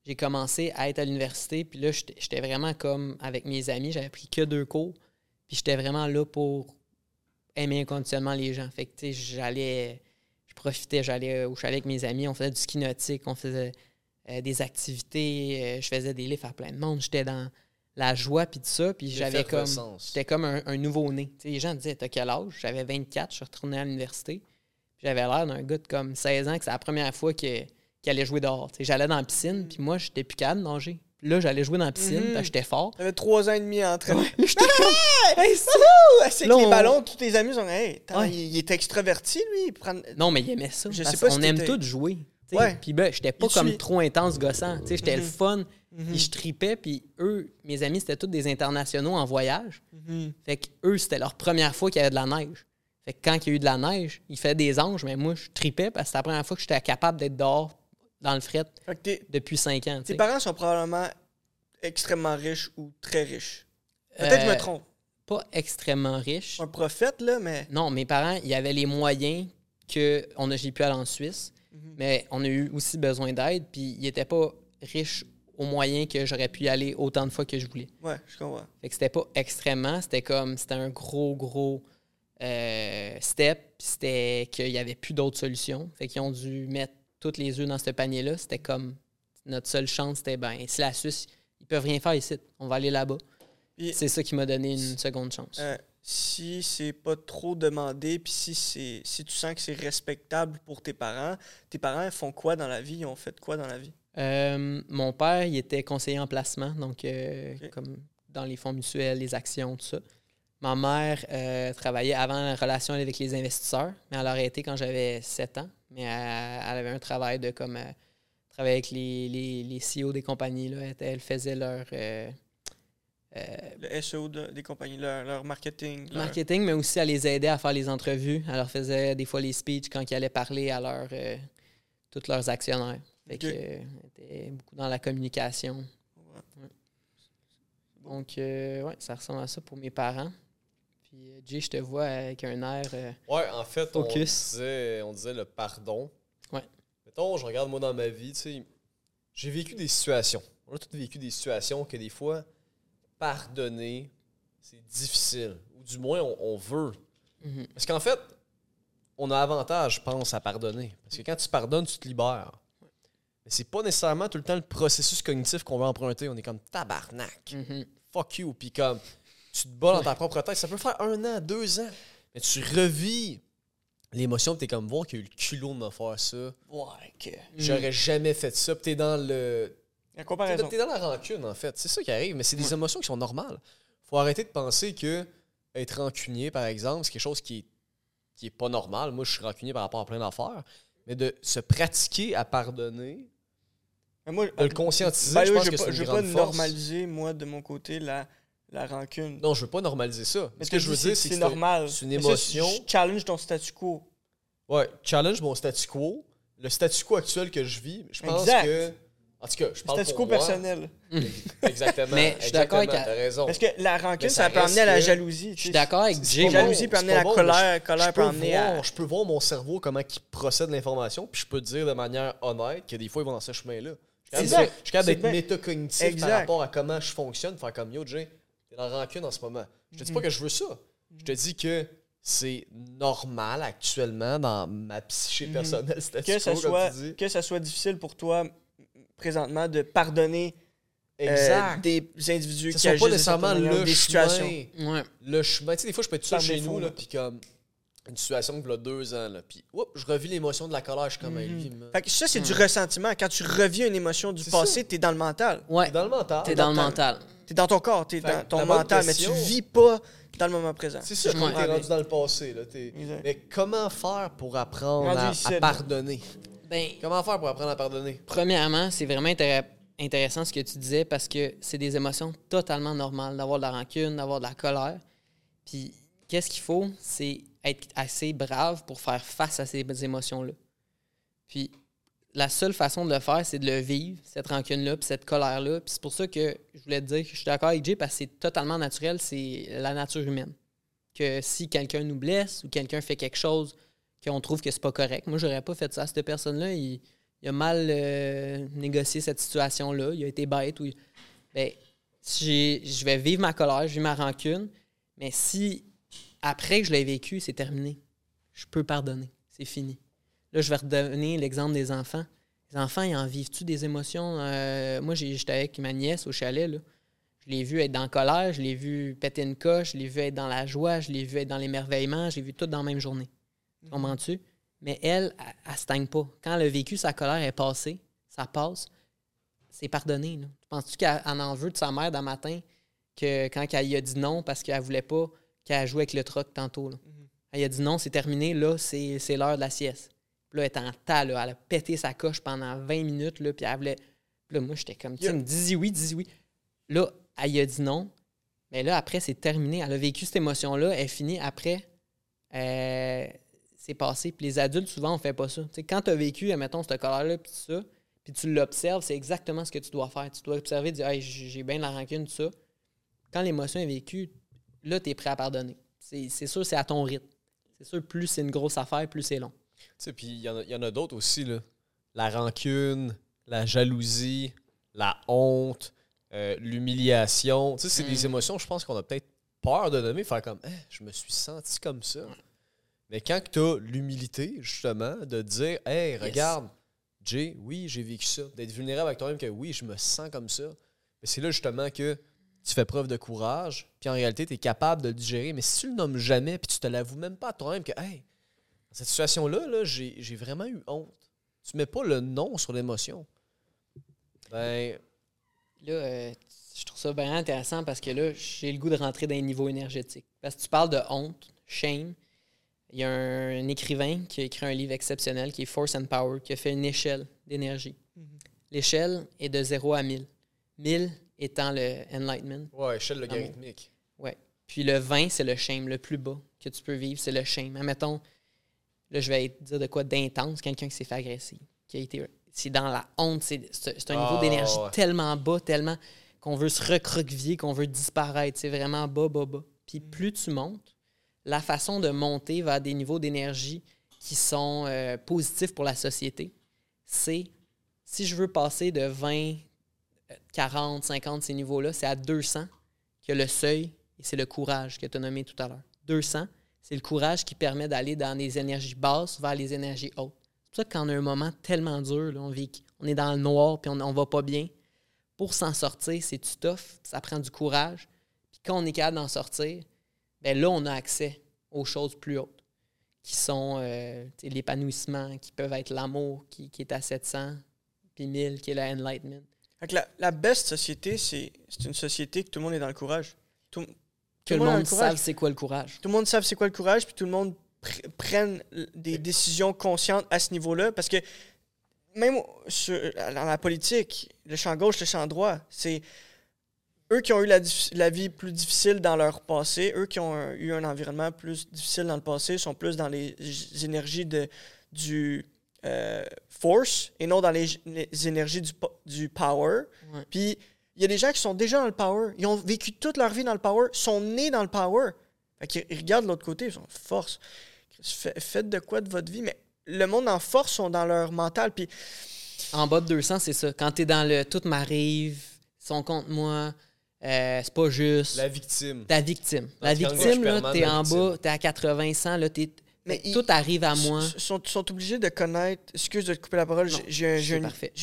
J'ai commencé à être à l'université, puis là, j'étais vraiment comme avec mes amis, j'avais pris que deux cours, puis j'étais vraiment là pour aimer inconditionnellement les gens. Fait que, tu sais, j'allais, je profitais, j'allais au chalet avec mes amis, on faisait du ski nautique, on faisait euh, des activités, euh, je faisais des livres à plein de monde, j'étais dans la joie, puis tout ça, puis j'avais comme, j'étais comme un, un nouveau-né. Tu sais, les gens disaient, t'as quel âge? J'avais 24, je suis retourné à l'université, j'avais l'air d'un gars de comme 16 ans, que c'est la première fois qu'il allait jouer dehors. J'allais dans la piscine, puis moi, j'étais plus capable de nager. Puis là, j'allais jouer dans la piscine, que j'étais fort. T'avais trois ans et demi à entraîner. Là, j'étais hey! C'est que les on- ballons, tous tes amis sont Hey, Ouais. il, il est extraverti, lui. Il prend... Non, mais il aimait ça. Je sais pas si aime tous jouer. Ouais. Puis ben, j'étais pas comme trop intense gossant. J'étais le Mhm. fun, puis je tripais. Puis eux, mes amis, c'était tous des internationaux en voyage. Fait que eux, c'était leur première fois qu'il y avait de la neige. Fait que quand il y a eu de la neige, il fait des anges, mais moi, je tripais parce que c'était la première fois que j'étais capable d'être dehors dans le fret depuis cinq ans. tes parents sont probablement extrêmement riches ou très riches. Peut-être que je Euh, me trompe. Pas extrêmement riche. Un prophète, là, mais. Non, mes parents, il y avait les moyens que on a, j'ai pu aller en Suisse, Mhm. mais on a eu aussi besoin d'aide, puis ils n'étaient pas riches au moyen que j'aurais pu y aller autant de fois que je voulais. Ouais, je comprends. Fait que c'était pas extrêmement, c'était comme, c'était un gros, gros euh, step, c'était qu'il y avait plus d'autres solutions. Fait qu'ils ont dû mettre toutes les œufs dans ce panier-là. C'était comme, notre seule chance, c'était, ben, si la Suisse, ils peuvent rien faire ici, on va aller là-bas. C'est ça qui m'a donné une seconde chance. euh, si c'est pas trop demandé, puis si, c'est, si tu sens que c'est respectable pour tes parents, tes parents font quoi dans la vie? Ils ont fait quoi dans la vie? Euh, mon père, il était conseiller en placement, donc euh, comme dans les fonds mutuels, les actions, tout ça. Ma mère euh, travaillait avant en relation avec les investisseurs, mais elle a arrêté quand j'avais 7 ans. Mais elle, elle avait un travail de comme euh, travailler avec les, les, les CEO des compagnies. Là. Elle, faisait leur, euh, euh, Le SEO de- des compagnies, leur, leur marketing. leur- marketing, mais aussi à les aider à faire les entrevues. Elle leur faisait des fois les speeches quand ils allaient parler à leur, euh, tous leurs actionnaires. Fait Ok. que, euh, elle était beaucoup dans la communication. Ouais. Donc, euh, ouais, ça ressemble à ça pour mes parents. Puis, euh, Jay, je te vois avec un air. euh, Ouais, en fait, on disait, on disait le pardon. Ouais. Mettons, je regarde moi dans ma vie, tu sais, j'ai vécu des situations. On a tous vécu des situations que des fois, pardonner, c'est difficile. Ou du moins, on, on veut. mhm. Parce qu'en fait, on a avantage, je pense, à pardonner. Parce que quand tu pardonnes, tu te libères. Mais c'est pas nécessairement tout le temps le processus cognitif qu'on va emprunter. On est comme tabarnak. Mhm. Fuck you. Puis comme, tu te bats dans ta propre tête. Ça peut faire un an, deux ans. Mais tu revis l'émotion, t'es comme, voir qu'il y a eu le culot de me faire ça. Ouais, que. J'aurais jamais fait ça. Puis t'es dans le. La T'es comparaison. t'es dans la rancune, en fait. C'est ça qui arrive. Mais c'est des émotions qui sont normales. Faut arrêter de penser que être rancunier, par exemple, c'est quelque chose qui est, qui est pas normal. Moi, je suis rancunier par rapport à plein d'affaires. Mais de se pratiquer à pardonner, moi, de le conscientiser, the je way, pense que pas, c'est je une veux pas grande force. normaliser, moi, de mon côté, la, la rancune. Non, je veux pas normaliser ça. Mais Ce que je veux dire, c'est que c'est normal. c'est une ça, émotion. challenge ton statu quo. Ouais, challenge mon statu quo. Le statu quo actuel que je vis, je pense Exact. que. En tout cas, je parle Statu quo moi. personnel. Exactement. Mais je suis d'accord avec- T'as raison. Parce que la rancune, ça, ça peut amener à la jalousie. Je suis d'accord avec Jay. La jalousie peut amener à la colère, colère je peut peux amener voir- à. Je peux voir mon cerveau, comment il procède l'information, puis je peux te dire de manière honnête que des fois, ils vont dans ce chemin-là. Je suis capable Exact. de- je suis capable C'est d'être métacognitif par rapport à comment je fonctionne, faire comme yo, Jay, t'es dans la rancune en ce moment. Je te dis pas que je veux ça. Je te dis que c'est normal actuellement dans ma psyché Mhm. personnelle, Que ça, soit, tu dis. que ça soit difficile pour toi, présentement, de pardonner euh, des individus qui agissent pas nécessairement le des chemin. situations. Ouais. le chemin. Tu sais, des fois, je peux être tout seul chez nous, là, puis comme une situation de deux ans, là, puis oups, je revis l'émotion de la colère, je suis comme, Fait que ça, c'est du ressentiment. Quand tu reviens une émotion du passé, t'es dans le mental. Ouais. T'es dans le mental. T'es dans le dans- mental. T'es dans ton corps, t'es dans ton mental, mais tu vis pas dans le moment présent. C'est ça, je t'es rendu dans le passé. Là. Mais comment faire pour apprendre à, ici, à pardonner? Ben, Comment faire pour apprendre à pardonner? Premièrement, c'est vraiment intér- intéressant ce que tu disais parce que c'est des émotions totalement normales d'avoir de la rancune, d'avoir de la colère. Puis, qu'est-ce qu'il faut? C'est être assez brave pour faire face à ces émotions-là. Puis, la seule façon de le faire, c'est de le vivre, cette rancune-là, puis cette colère-là. C'est pour ça que je voulais te dire que je suis d'accord avec Jay parce que c'est totalement naturel, c'est la nature humaine. Que si quelqu'un nous blesse ou quelqu'un fait quelque chose qu'on trouve que c'est pas correct, moi, j'aurais pas fait ça à cette personne-là. Il, a mal euh, négocié cette situation-là, il a été bête. Ben, je vais vivre ma colère, je vis ma rancune, mais si après que je l'ai vécu, c'est terminé, je peux pardonner, c'est fini. Là, je vais redonner l'exemple des enfants. Les enfants, ils en vivent-tu des émotions? Euh, moi, j'étais avec ma nièce au chalet, là. Je l'ai vu être dans la colère, je l'ai vu péter une coche, je l'ai vu être dans la joie, je l'ai vu être dans l'émerveillement, j'ai vu tout dans la même journée. Tu Comprends-tu? Mais elle, elle, elle se teigne pas. Quand elle a vécu, sa colère est passée, ça passe, c'est pardonné. Penses-tu qu'elle en veut de sa mère d'un matin que quand elle y a dit non parce qu'elle voulait pas qu'elle joue avec le troc tantôt? Là? Elle a dit non, c'est terminé, là, c'est l'heure de la sieste. Puis là, elle était en tas, là, elle a pété sa coche pendant 20 minutes, là, puis elle voulait. Puis là, moi, j'étais comme, tu sais, me dis oui, dis oui. Là, elle y a dit non. Mais là, après, c'est terminé. Elle a vécu cette émotion-là. Elle est finie. Après, euh, c'est passé. Puis les adultes, souvent, on fait pas ça. Quand tu as vécu, mettons, cette colère-là, puis ça, puis tu l'observes, c'est exactement ce que tu dois faire. Tu dois observer, dire, hey, j'ai bien de la rancune, tout ça. Quand l'émotion est vécue, là, tu es prêt à pardonner. C'est c'est sûr, c'est à ton rythme. C'est sûr, plus c'est une grosse affaire, plus c'est long. Tu sais, puis il y en a, il y en a d'autres aussi, là. La rancune, la jalousie, la honte, euh, l'humiliation. Tu sais, c'est Mm. des émotions, je pense qu'on a peut-être peur de nommer, faire comme, Eh, je me suis senti comme ça. Mais quand tu as l'humilité, justement, de dire, hey, regarde, Jay, oui, j'ai vécu ça. D'être vulnérable avec toi-même, que oui, je me sens comme ça. Mais c'est là, justement, que tu fais preuve de courage, puis en réalité, tu es capable de le digérer. Mais si tu le nommes jamais, puis tu te l'avoues même pas à toi-même, que, hey, cette situation-là, là, j'ai vraiment eu honte. Tu mets pas le nom sur l'émotion. Ben, Là, euh, je trouve ça vraiment intéressant parce que là, j'ai le goût de rentrer dans les niveaux énergétiques. Parce que tu parles de honte, shame. Il y a un, un écrivain qui a écrit un livre exceptionnel qui est Force and Power, qui a fait une échelle d'énergie. L'échelle est de 0 à 1000. 1000 étant le enlightenment. Ouais, échelle logarithmique. Ouais. Puis le 20, c'est le shame, le plus bas que tu peux vivre, c'est le shame. Admettons, là, je vais te dire de quoi d'intense, quelqu'un qui s'est fait agresser, qui a été. C'est dans la honte, c'est c'est un niveau Ah, d'énergie ouais. tellement bas, tellement qu'on veut se recroqueviller, qu'on veut disparaître. C'est vraiment bas, bas, bas. Puis plus tu montes, la façon de monter vers des niveaux d'énergie qui sont euh, positifs pour la société, c'est si je veux passer de 20, euh, 40, 50, ces niveaux-là, c'est à 200 que le seuil, et c'est le courage que tu as nommé tout à l'heure. 200, c'est le courage qui permet d'aller dans les énergies basses vers les énergies hautes. C'est pour ça que un moment tellement dur, on, vit, on est dans le noir puis on, on va pas bien, pour s'en sortir, c'est du tough, ça prend du courage. Puis quand on est capable d'en sortir, ben là, on a accès aux choses plus hautes, qui sont euh, l'épanouissement, qui peuvent être l'amour, qui, est à 700, puis 1000, qui est la enlightenment. La, la best société, c'est une société que tout le monde est dans le courage. Tout le monde sache c'est quoi le courage. Tout le monde sait c'est quoi le courage, puis tout le monde pr- prenne des décisions conscientes à ce niveau-là. Parce que même sur- dans la politique, le champ gauche, le champ droit, c'est eux qui ont eu la, vie plus difficile dans leur passé, eux qui ont un- eu un environnement plus difficile dans le passé, sont plus dans les énergies de, du euh, force et non dans les, les énergies du, du power. Ouais. Puis il y a des gens qui sont déjà dans le power, ils ont vécu toute leur vie dans le power, sont nés dans le power. Fait qu'ils ils regardent de l'autre côté, ils sont force. Fait- Faites de quoi de votre vie, mais le monde en force sont dans leur mental. Puis En bas de 200, c'est ça. Quand tu es dans le tout m'arrive, ils sont contre moi, euh, c'est pas juste. La victime. Ta victime. Dans La victime, là, t'es en victime. bas, t'es à 80, 100, là, t'es. Mais tout arrive à moi. sont, sont obligés de connaître. Excuse de te couper la parole, j'ai-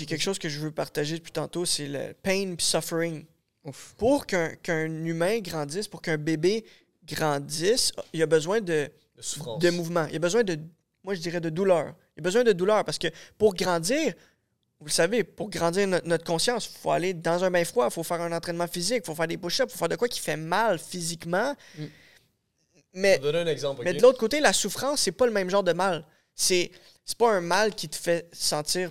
quelque chose que je veux partager depuis tantôt, c'est le pain et suffering. Ouf. Pour qu'un qu'un humain grandisse, pour qu'un bébé grandisse, il a besoin de, De mouvement. Il a besoin de, moi je dirais, de douleur. Il a besoin de douleur parce que pour grandir, vous le savez, pour grandir no- notre conscience, il faut aller dans un bain froid, il faut faire un entraînement physique, il faut faire des push-ups, il faut faire de quoi qui fait mal physiquement. Mm. Mais, Je vais donner un exemple. mais de l'autre côté, la souffrance, c'est pas le même genre de mal. C'est c'est pas un mal qui te fait sentir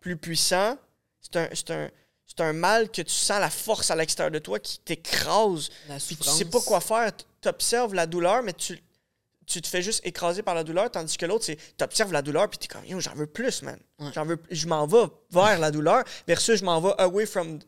plus puissant. C'est un, c'est un, c'est un mal que tu sens la force à l'extérieur de toi qui t'écrase. La Puis tu sais pas quoi faire. Tu observes la douleur, mais tu, tu te fais juste écraser par la douleur, tandis que l'autre, c'est tu observes la douleur, puis tu es comme, Yo, j'en veux plus, man. Ouais. J'en veux, je m'en vais vers la douleur, versus je m'en vais away from,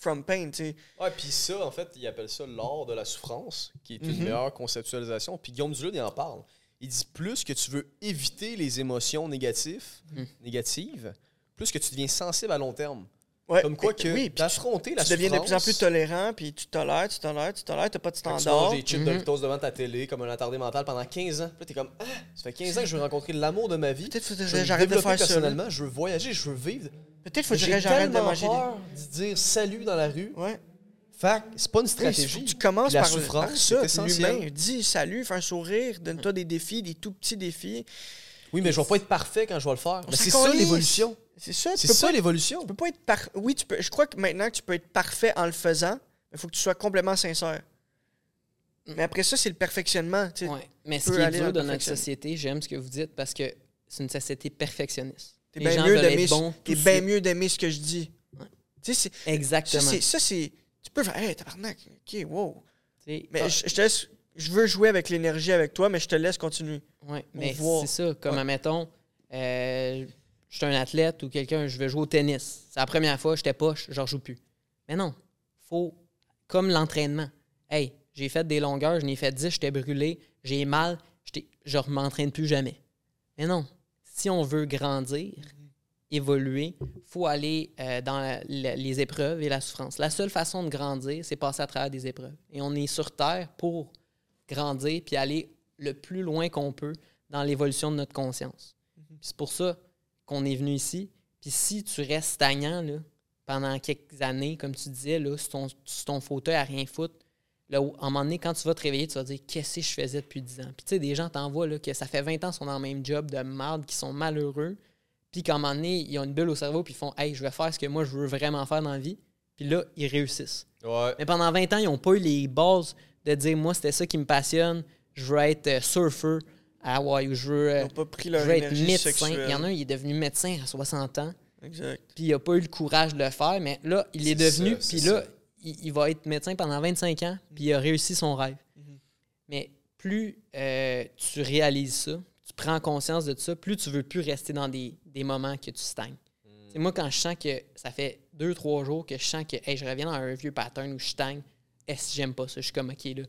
from pain, tu sais. Ouais, puis ça, en fait, il appelle ça l'art de la souffrance, qui est une Mhm. meilleure conceptualisation. Puis Guillaume Duluth, il en parle. Il dit plus que tu veux éviter les émotions négatives, Mhm. négatives, plus que tu deviens sensible à long terme. Ouais, Comme quoi que oui, d'affronter la tu deviens de plus en plus tolérant, puis tu tolères, tu tolères, tu tolères, t'as pas de que tu standard. manges des chips Mhm. Doritos devant ta télé comme un attardé mental pendant 15 ans. Puis là, t'es comme, ah, ça fait 15 ans que je veux rencontrer l'amour de ma vie. Peut-être faudrait que j'arrête de faire ça. personnellement, je veux voyager, je veux vivre. Peut-être faudrait J'ai que j'arrête de manger des... peur de dire salut dans la rue. Ouais. Fait c'est pas une stratégie. tu commences la par, souffrance, par c'est ça. L'humain, dis salut, fais un sourire, donne-toi des défis, des tout petits défis. Oui, mais je vais pas être parfait quand je vais le faire. Mais c'est ça l'évolution. C'est ça, C'est ça pas, l'évolution. tu peux pas être par... Oui, tu peux... je crois que maintenant que tu peux être parfait en le faisant, mais il faut que tu sois complètement sincère. Mais après ça, c'est le perfectionnement. tu sais. Ouais. Mais ce qui est dur dans notre société, j'aime ce que vous dites parce que c'est une société perfectionniste. T'es bien mieux d'aimer bien mieux d'aimer ce que je dis. Ouais. Tu sais, ça, Exactement. Ça, c'est... Tu peux faire, hey, tabarnak, ok, wow. Mais ah, je, je te laisse... Je veux jouer avec l'énergie avec toi, mais je te laisse continuer. Ouais, mais c'est ça. Comme, Ouais. admettons, euh, je suis un athlète ou quelqu'un, je veux jouer au tennis. C'est la première fois, j'étais poche, je joue plus. Mais non, faut, comme l'entraînement. Hey, j'ai fait des longueurs, je n'ai fait 10, j'étais brûlé, j'ai mal, je ne m'entraîne plus jamais. Mais non, si on veut grandir, évoluer, faut aller euh, dans la- la- les épreuves et la souffrance. La seule façon de grandir, c'est passer à travers des épreuves. Et on est sur Terre pour grandir puis aller le plus loin qu'on peut dans l'évolution de notre conscience. Puis C'est pour ça qu'on est venu ici. Puis si tu restes stagnant là, pendant quelques années, comme tu disais, là, sur, ton, sur ton fauteuil à rien foutre, là, où, à un moment donné, quand tu vas te réveiller, tu vas te dire Qu'est-ce que je faisais depuis 10 ans? Puis tu sais, des gens t'envoient que ça fait 20 ans qu'ils sont dans le même job de merde, qui sont malheureux, puis qu'à un moment donné, ils ont une bulle au cerveau, puis ils font Hey, je vais faire ce que moi je veux vraiment faire dans la vie. Puis là, ils réussissent. Ouais. Mais pendant 20 ans, ils n'ont pas eu les bases de dire moi, c'était ça qui me passionne. Je veux être euh, surfeur à Hawaï ou je veux, Ils euh, pas pris je veux être médecin. sexuelle. Il y en a un, il est devenu médecin à 60 ans, Exact. puis il n'a pas eu le courage de le faire, mais là, il est, devenu, ça, puis là, il, il va être médecin pendant 25 ans, puis il a réussi son rêve. Mhm. Mais plus euh, tu réalises ça, tu prends conscience de ça, plus tu veux plus rester dans des, des moments que tu stagnes. C'est moi, quand je sens que ça fait deux, trois jours que je sens que hey, je reviens dans un vieux pattern où je stagne, est-ce que j'aime pas ça? Je suis comme, OK, là,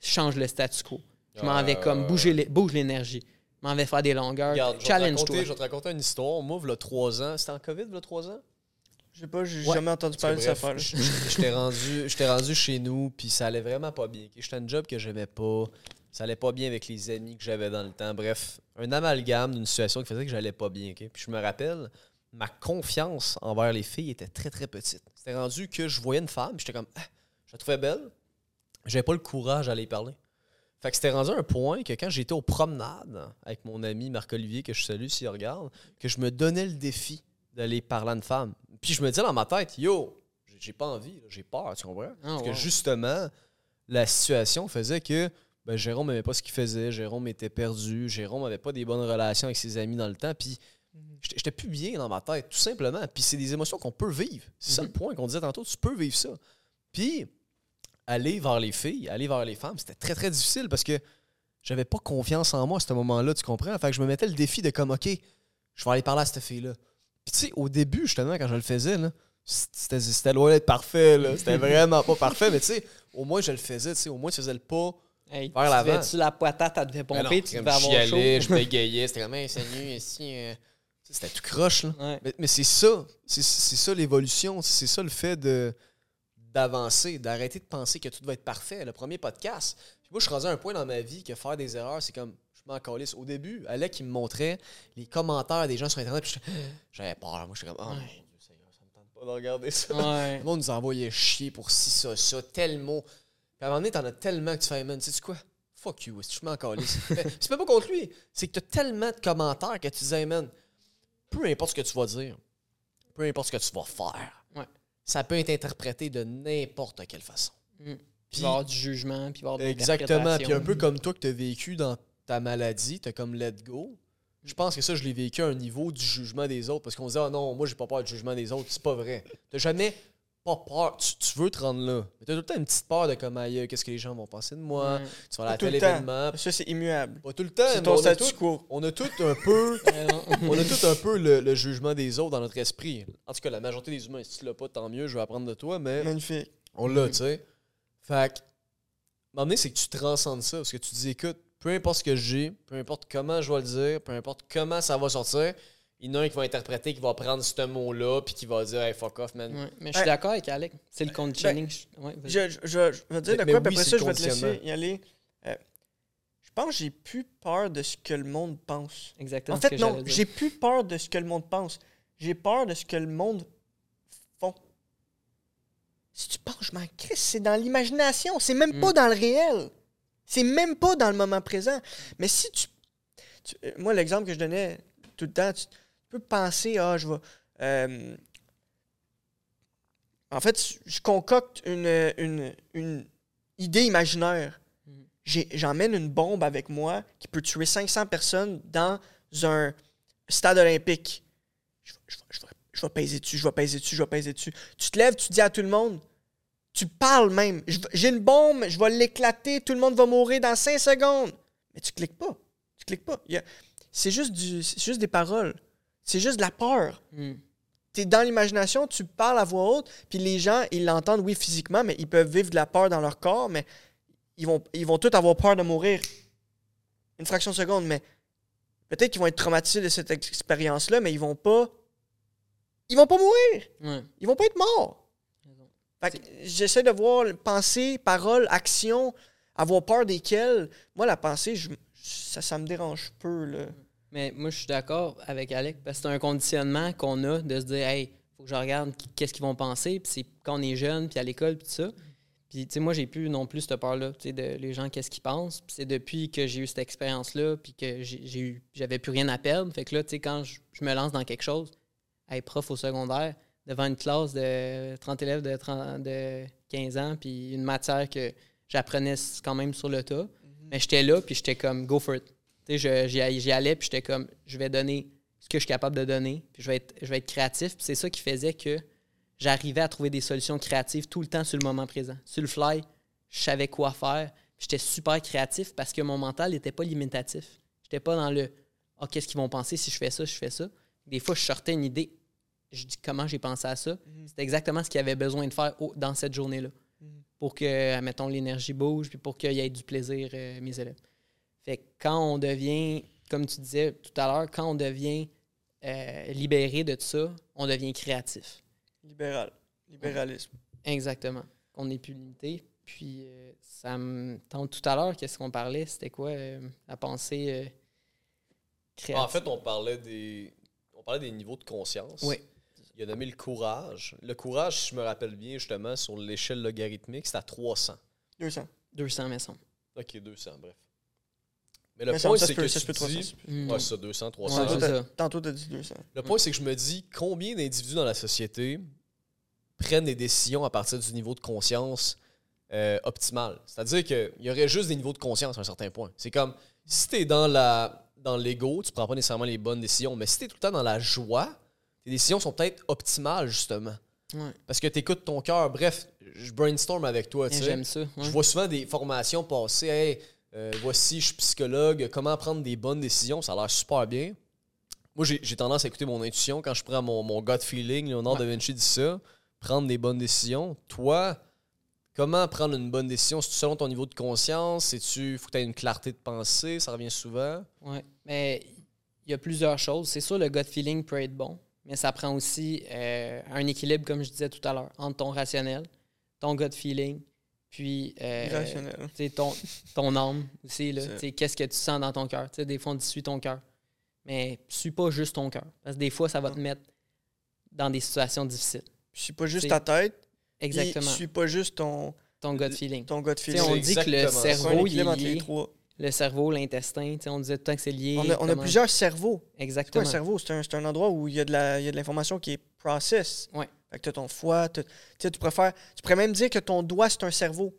je change le statu quo. Je m'en vais comme ouais, bouger les- bouge l'énergie. Je m'en vais faire des longueurs. Regarde, je vais, te Challenge-toi. raconter, je vais te raconter une histoire. Moi, il y a trois ans, c'était en COVID, il y a trois ans? Je sais pas, j'ai Ouais. jamais entendu parler de cette j- J'étais rendu, rendu chez nous, puis ça allait vraiment pas bien. J'étais un job que j'aimais pas. Ça allait pas bien avec les amis que j'avais dans le temps. Bref, un amalgame d'une situation qui faisait que j'allais pas bien. ok? Puis je me rappelle, ma confiance envers les filles était très très petite. C'était rendu que je voyais une femme, j'étais comme, ah, je la trouvais belle. J'avais pas le courage d'aller y parler. Fait que c'était rendu un point que quand j'étais aux promenades avec mon ami Marc-Olivier, que je salue s'il regarde, que je me donnais le défi d'aller parler à une femme. Puis je me disais dans ma tête, yo, j'ai- pas envie, j'ai peur, tu comprends? Parce que justement, la situation faisait que ben, Jérôme n'aimait pas ce qu'il faisait, Jérôme était perdu, Jérôme avait pas des bonnes relations avec ses amis dans le temps, puis j'étais j'étais plus bien dans ma tête, tout simplement. Puis c'est des émotions qu'on peut vivre. C'est ça le point qu'on disait tantôt, tu peux vivre ça. Puis aller vers les filles, aller vers les femmes, c'était très très difficile parce que j'avais pas confiance en moi à ce moment-là, tu comprends? Fait que je me mettais le défi de comme, OK, je vais aller parler à cette fille-là. Puis tu sais, au début, justement, quand je le faisais, là, c'était c'était loin d'être parfait, là. C'était vraiment pas parfait, mais tu sais, au moins je le faisais, tu sais, au moins tu faisais le pas. Hey, Vers tu l'avant. devais-tu la patate, elle devait Ben non, pomper, tu devais je avoir chaud? je bégayais, [LAUGHS] c'était comme, hey, salut, ici. euh. Tu C'était tout croche, là. Ouais. Mais, mais c'est ça, c'est c'est ça l'évolution, c'est ça le fait de d'avancer, d'arrêter de penser que tout va être parfait. Le premier podcast. Puis moi, je suis rendu à un point dans ma vie que faire des erreurs, c'est comme, je m'en calisse. Au début, Alec, il me montrait les commentaires des gens sur Internet, puis [GASPS] j'avais peur. Moi, j'étais comme, oh mon. Dieu, Seigneur, ça me tente pas de regarder ça. Ouais. Le monde nous envoyait chier pour ci, ça, ça, tel mot. Puis à un moment donné, t'en as tellement que tu fais, man, tu sais quoi? Fuck you, je m'en calisse? [LAUGHS] C'est pas contre lui. C'est que t'as tellement de commentaires que tu disais, man, peu importe ce que tu vas dire, peu importe ce que tu vas faire. Ça peut être interprété de n'importe quelle façon. Mm. Puis Puis- il va y avoir du jugement, puis il va y avoir de Exactement. Puis un peu comme toi que tu as vécu dans ta maladie, tu as comme let go. Je pense que ça, je l'ai vécu à un niveau du jugement des autres. Parce qu'on se dit, ah non, moi, j'ai pas peur du jugement des autres. C'est pas vrai. T'as jamais pas peur. Tu, tu veux te rendre là. Mais t'as tout le temps une petite peur de comme ailleurs, qu'est-ce que les gens vont penser de moi? Tu vas à la temps. événement. Ça, c'est immuable. Pas tout le temps. C'est ton on a statu tout- quo. On a tout un peu. [LAUGHS] [LAUGHS] On a tout un peu le, le jugement des autres dans notre esprit. En tout cas, la majorité des humains, si tu l'as pas, tant mieux, je vais apprendre de toi, mais Magnifique. on l'a, tu sais. Fait que, m'emmener, c'est que tu transcendes ça, parce que tu te dis, écoute, peu importe ce que j'ai, peu importe comment je vais le dire, peu importe comment ça va sortir, il y en a un qui va interpréter, qui va prendre ce mot-là, puis qui va dire, hey, fuck off, man. Ouais, Mais je suis Ouais. d'accord avec Alec. C'est le conditioning. Ouais, vas-y. Je, je, je, je vais te dire Mais- de mais quoi, puis oui, après ça, je vais te laisser y aller. Euh, je pense que j'ai plus peur de ce que le monde pense. Exactement En ce fait, que non, j'ai plus peur de ce que le monde pense. J'ai peur de ce que le monde font. Si tu penses, je m'en crisse, c'est dans l'imagination, c'est même Mm. pas dans le réel. C'est même pas dans le moment présent. Mais si tu. tu- euh, moi, l'exemple que je donnais tout le temps, tu peux penser, ah, je vais. euh, en fait, je concocte une, une, une idée imaginaire. Mhm. J'emmène une bombe avec moi qui peut tuer 500 personnes dans un stade olympique. Je, vais- je vais- je vais- je vais peser dessus, je vais peser dessus, je vais peser dessus. Tu te lèves, tu dis à tout le monde, tu parles même. J'ai une bombe, je vais l'éclater, tout le monde va mourir dans 5 secondes. Mais tu cliques pas. Tu cliques pas. C'est juste, du- c'est juste des paroles. C'est juste de la peur Mm. tu es dans l'imagination, tu parles à voix haute, puis les gens, ils l'entendent, oui, physiquement, mais ils peuvent vivre de la peur dans leur corps, mais ils vont, ils vont tous avoir peur de mourir une fraction de seconde, mais peut-être qu'ils vont être traumatisés de cette expérience-là, mais ils vont pas. Ils vont pas mourir! Ouais. Ils vont pas être morts! J'essaie de voir pensée, parole, action, avoir peur desquelles. Moi, la pensée, je- ça, ça me dérange peu, là. Mais moi, je suis d'accord avec Alec parce que c'est un conditionnement qu'on a de se dire, hey, faut que je regarde qu'est-ce qu'ils vont penser. Puis c'est quand on est jeune, puis à l'école, puis tout ça. Puis, tu sais, moi, j'ai plus non plus cette peur-là, tu sais, de les gens, qu'est-ce qu'ils pensent. Puis c'est depuis que j'ai eu cette expérience-là, puis que j'ai eu, j'avais plus rien à perdre. Fait que là, tu sais, quand je, je me lance dans quelque chose, hey, prof au secondaire, devant une classe de 30 élèves de, 30 de 15 ans, puis une matière que j'apprenais quand même sur le tas. Mais j'étais là, puis j'étais comme, go for it. J'y allais, puis j'étais comme, je vais donner ce que je suis capable de donner, puis je vais être, je vais être créatif. Puis c'est ça qui faisait que j'arrivais à trouver des solutions créatives tout le temps sur le moment présent. Sur le fly, je savais quoi faire. J'étais super créatif parce que mon mental n'était pas limitatif. J'étais pas dans le Ah, qu'est-ce qu'ils vont penser si je fais ça, je fais ça. Des fois, je sortais une idée. Je dis comment j'ai pensé à ça? Mhm. C'était exactement ce qu'il avait besoin de faire dans cette journée-là. Pour que, mettons, l'énergie bouge, puis pour qu'il y ait du plaisir, euh, mes élèves. Fait que quand on devient, comme tu disais tout à l'heure, quand on devient euh, libéré de tout ça, on devient créatif. Libéral. Libéralisme. Exactement. On n'est plus limité. Puis, euh, ça me tente tout à l'heure, qu'est-ce qu'on parlait? C'était quoi euh, la pensée euh, créative? En fait, on parlait des, on parlait des niveaux de conscience. Oui. Il a nommé le courage. Le courage, si je me rappelle bien, justement, sur l'échelle logarithmique, c'est à 300. 200. 200, mais. Ok, 200, bref. Mais le Mais point, c'est que ça tu se peut 300. dis... peut. Ouais, ça, 200, 300. Ouais, Tantôt, c'est t'as- ça. Tantôt, t'as dit 200. Le point, c'est que je me dis combien d'individus dans la société prennent des décisions à partir du niveau de conscience euh, optimal? C'est-à-dire qu'il y aurait juste des niveaux de conscience à un certain point. C'est comme si tu es dans la dans l'ego, tu prends pas nécessairement les bonnes décisions, mais si tu es tout le temps dans la joie, tes décisions sont peut-être optimales, justement. Ouais. Parce que tu écoutes ton cœur. Bref, je brainstorm avec toi. tu sais. J'aime ça. ouais. Je vois souvent des formations passer. Hey, euh, voici, je suis psychologue, comment prendre des bonnes décisions? Ça a l'air super bien. Moi, j'ai tendance à écouter mon intuition quand je prends mon, mon gut feeling. Leonardo da Vinci dit ça. Prendre des bonnes décisions. Toi, comment prendre une bonne décision? C'est selon ton niveau de conscience? C'est-tu, faut que tu aies une clarté de pensée? Ça revient souvent. Ouais. Mais il y a plusieurs choses. C'est sûr, le gut feeling peut être bon, mais ça prend aussi euh, un équilibre, comme je disais tout à l'heure, entre ton rationnel, ton gut feeling, puis euh, ton, ton âme aussi. Qu'est-ce que tu sens dans ton cœur? Tu sais, Des fois, on dit suis ton cœur. Mais suis pas juste ton cœur. Parce que des fois, ça va te mettre dans des situations difficiles. Je suis pas juste ta tête. Exactement. Je suis pas juste ton, Ton gut feeling. ton gut feeling. on dit que le exactement cerveau, il est les lié. trois. Le cerveau, l'intestin, tu sais, on disait tout le temps que c'est lié. On a, on a comment- plusieurs cerveaux. C'est quoi Exactement. un cerveau? C'est un, c'est un endroit où il y a de la- il y a de l'information qui est process. Ouais. Fait que t'as ton foie. Tu sais, tu préfères. Tu pourrais même dire que ton doigt, c'est un cerveau.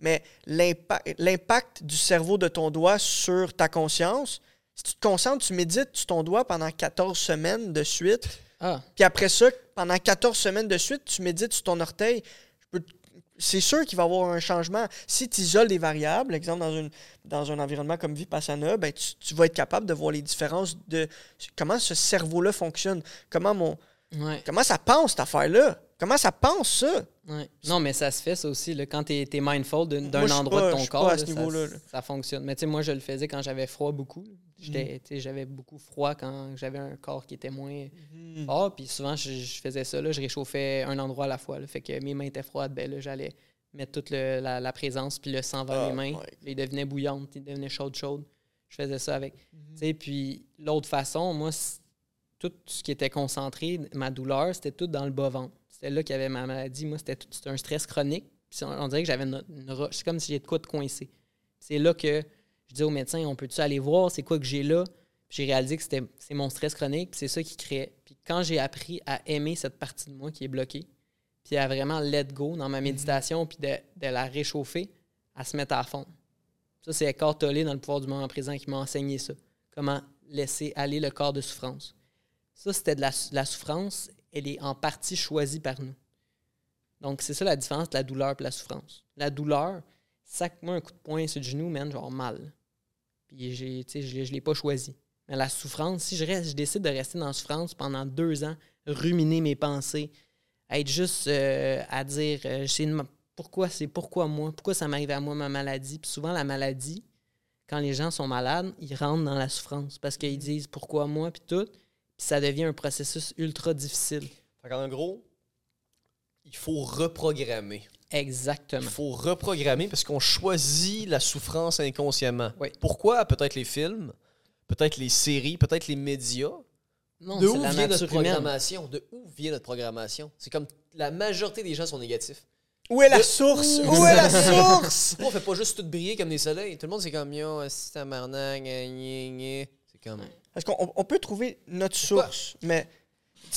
Mais l'impa- l'impact du cerveau de ton doigt sur ta conscience, si tu te concentres, tu médites sur ton doigt pendant 14 semaines de suite, Ah, puis après ça, pendant 14 semaines de suite, tu médites sur ton orteil, c'est sûr qu'il va y avoir un changement. Si tu isoles des variables, exemple dans, une, dans un environnement comme Vipassana, ben tu, tu vas être capable de voir les différences de comment ce cerveau-là fonctionne, comment, mon, ouais. comment ça pense cette affaire-là, comment ça pense ça? Ouais. Non, mais ça se fait, ça aussi. Là, quand tu es, mindful d'un endroit pas- de ton corps, là, ça, niveau-là, là. ça fonctionne. Mais tu sais, moi, je le faisais quand j'avais froid beaucoup. Mm. Sais, J'avais beaucoup froid quand j'avais un corps qui était moins Mm. fort. Puis souvent, je, je faisais ça. Là, je réchauffais un endroit à la fois. fait que mes mains étaient froides. Ben, j'allais mettre toute le- la, la présence puis le sang vers Ah, les mains. Ils devenaient bouillantes, ils devenaient chaudes, chaudes. Je faisais ça avec. Mm-hmm. Sais, Puis l'autre façon, moi, tout ce qui était concentré, ma douleur, c'était tout dans le bas-ventre. C'était là qu'il y avait ma maladie. Moi, c'était tout- un stress chronique. Puis on, dirait que j'avais une, une roche. C'est comme si j'ai de quoi de coincé. C'est là que je dis au médecin, on peut-tu aller voir c'est quoi que j'ai là? Puis J'ai réalisé que c'était c'est mon stress chronique, puis c'est ça qui créait. Puis quand j'ai appris à aimer cette partie de moi qui est bloquée, puis à vraiment let go dans ma méditation, puis de, de la réchauffer, à se mettre à fond. Ça, c'est Eckhart dans le pouvoir du moment présent qui m'a enseigné ça. Comment laisser aller le corps de souffrance. Ça, c'était de la, la souffrance, elle est en partie choisie par nous. Donc, c'est ça la différence de la douleur et la souffrance. La douleur, sac-moi un coup de poing sur le genou, man, genre mal. Puis, j'ai, tu sais, je ne l'ai pas choisi. Mais la souffrance, si je, reste, je décide de rester dans la souffrance pendant deux ans, ruminer mes pensées, être juste euh, à dire euh, une- pourquoi c'est pourquoi moi, pourquoi ça m'arrive à moi ma maladie. Puis souvent, la maladie, quand les gens sont malades, ils rentrent dans la souffrance parce qu'ils disent pourquoi moi, puis tout. Ça devient un processus ultra difficile. Fait en gros, il faut reprogrammer. Il Exactement. faut reprogrammer parce qu'on choisit la souffrance inconsciemment. Oui. Pourquoi? Peut-être les films, peut-être les séries, peut-être les médias? Non, de c'est où la vient notre programmation? De où vient notre programmation? C'est comme la majorité des gens sont négatifs. Où est la source? Où est la source? Pourquoi on fait pas juste tout briller comme des soleils? Tout le monde, c'est comme yo, c'est un marnac, C'est comme. Parce qu'on on- on peut trouver notre source, mais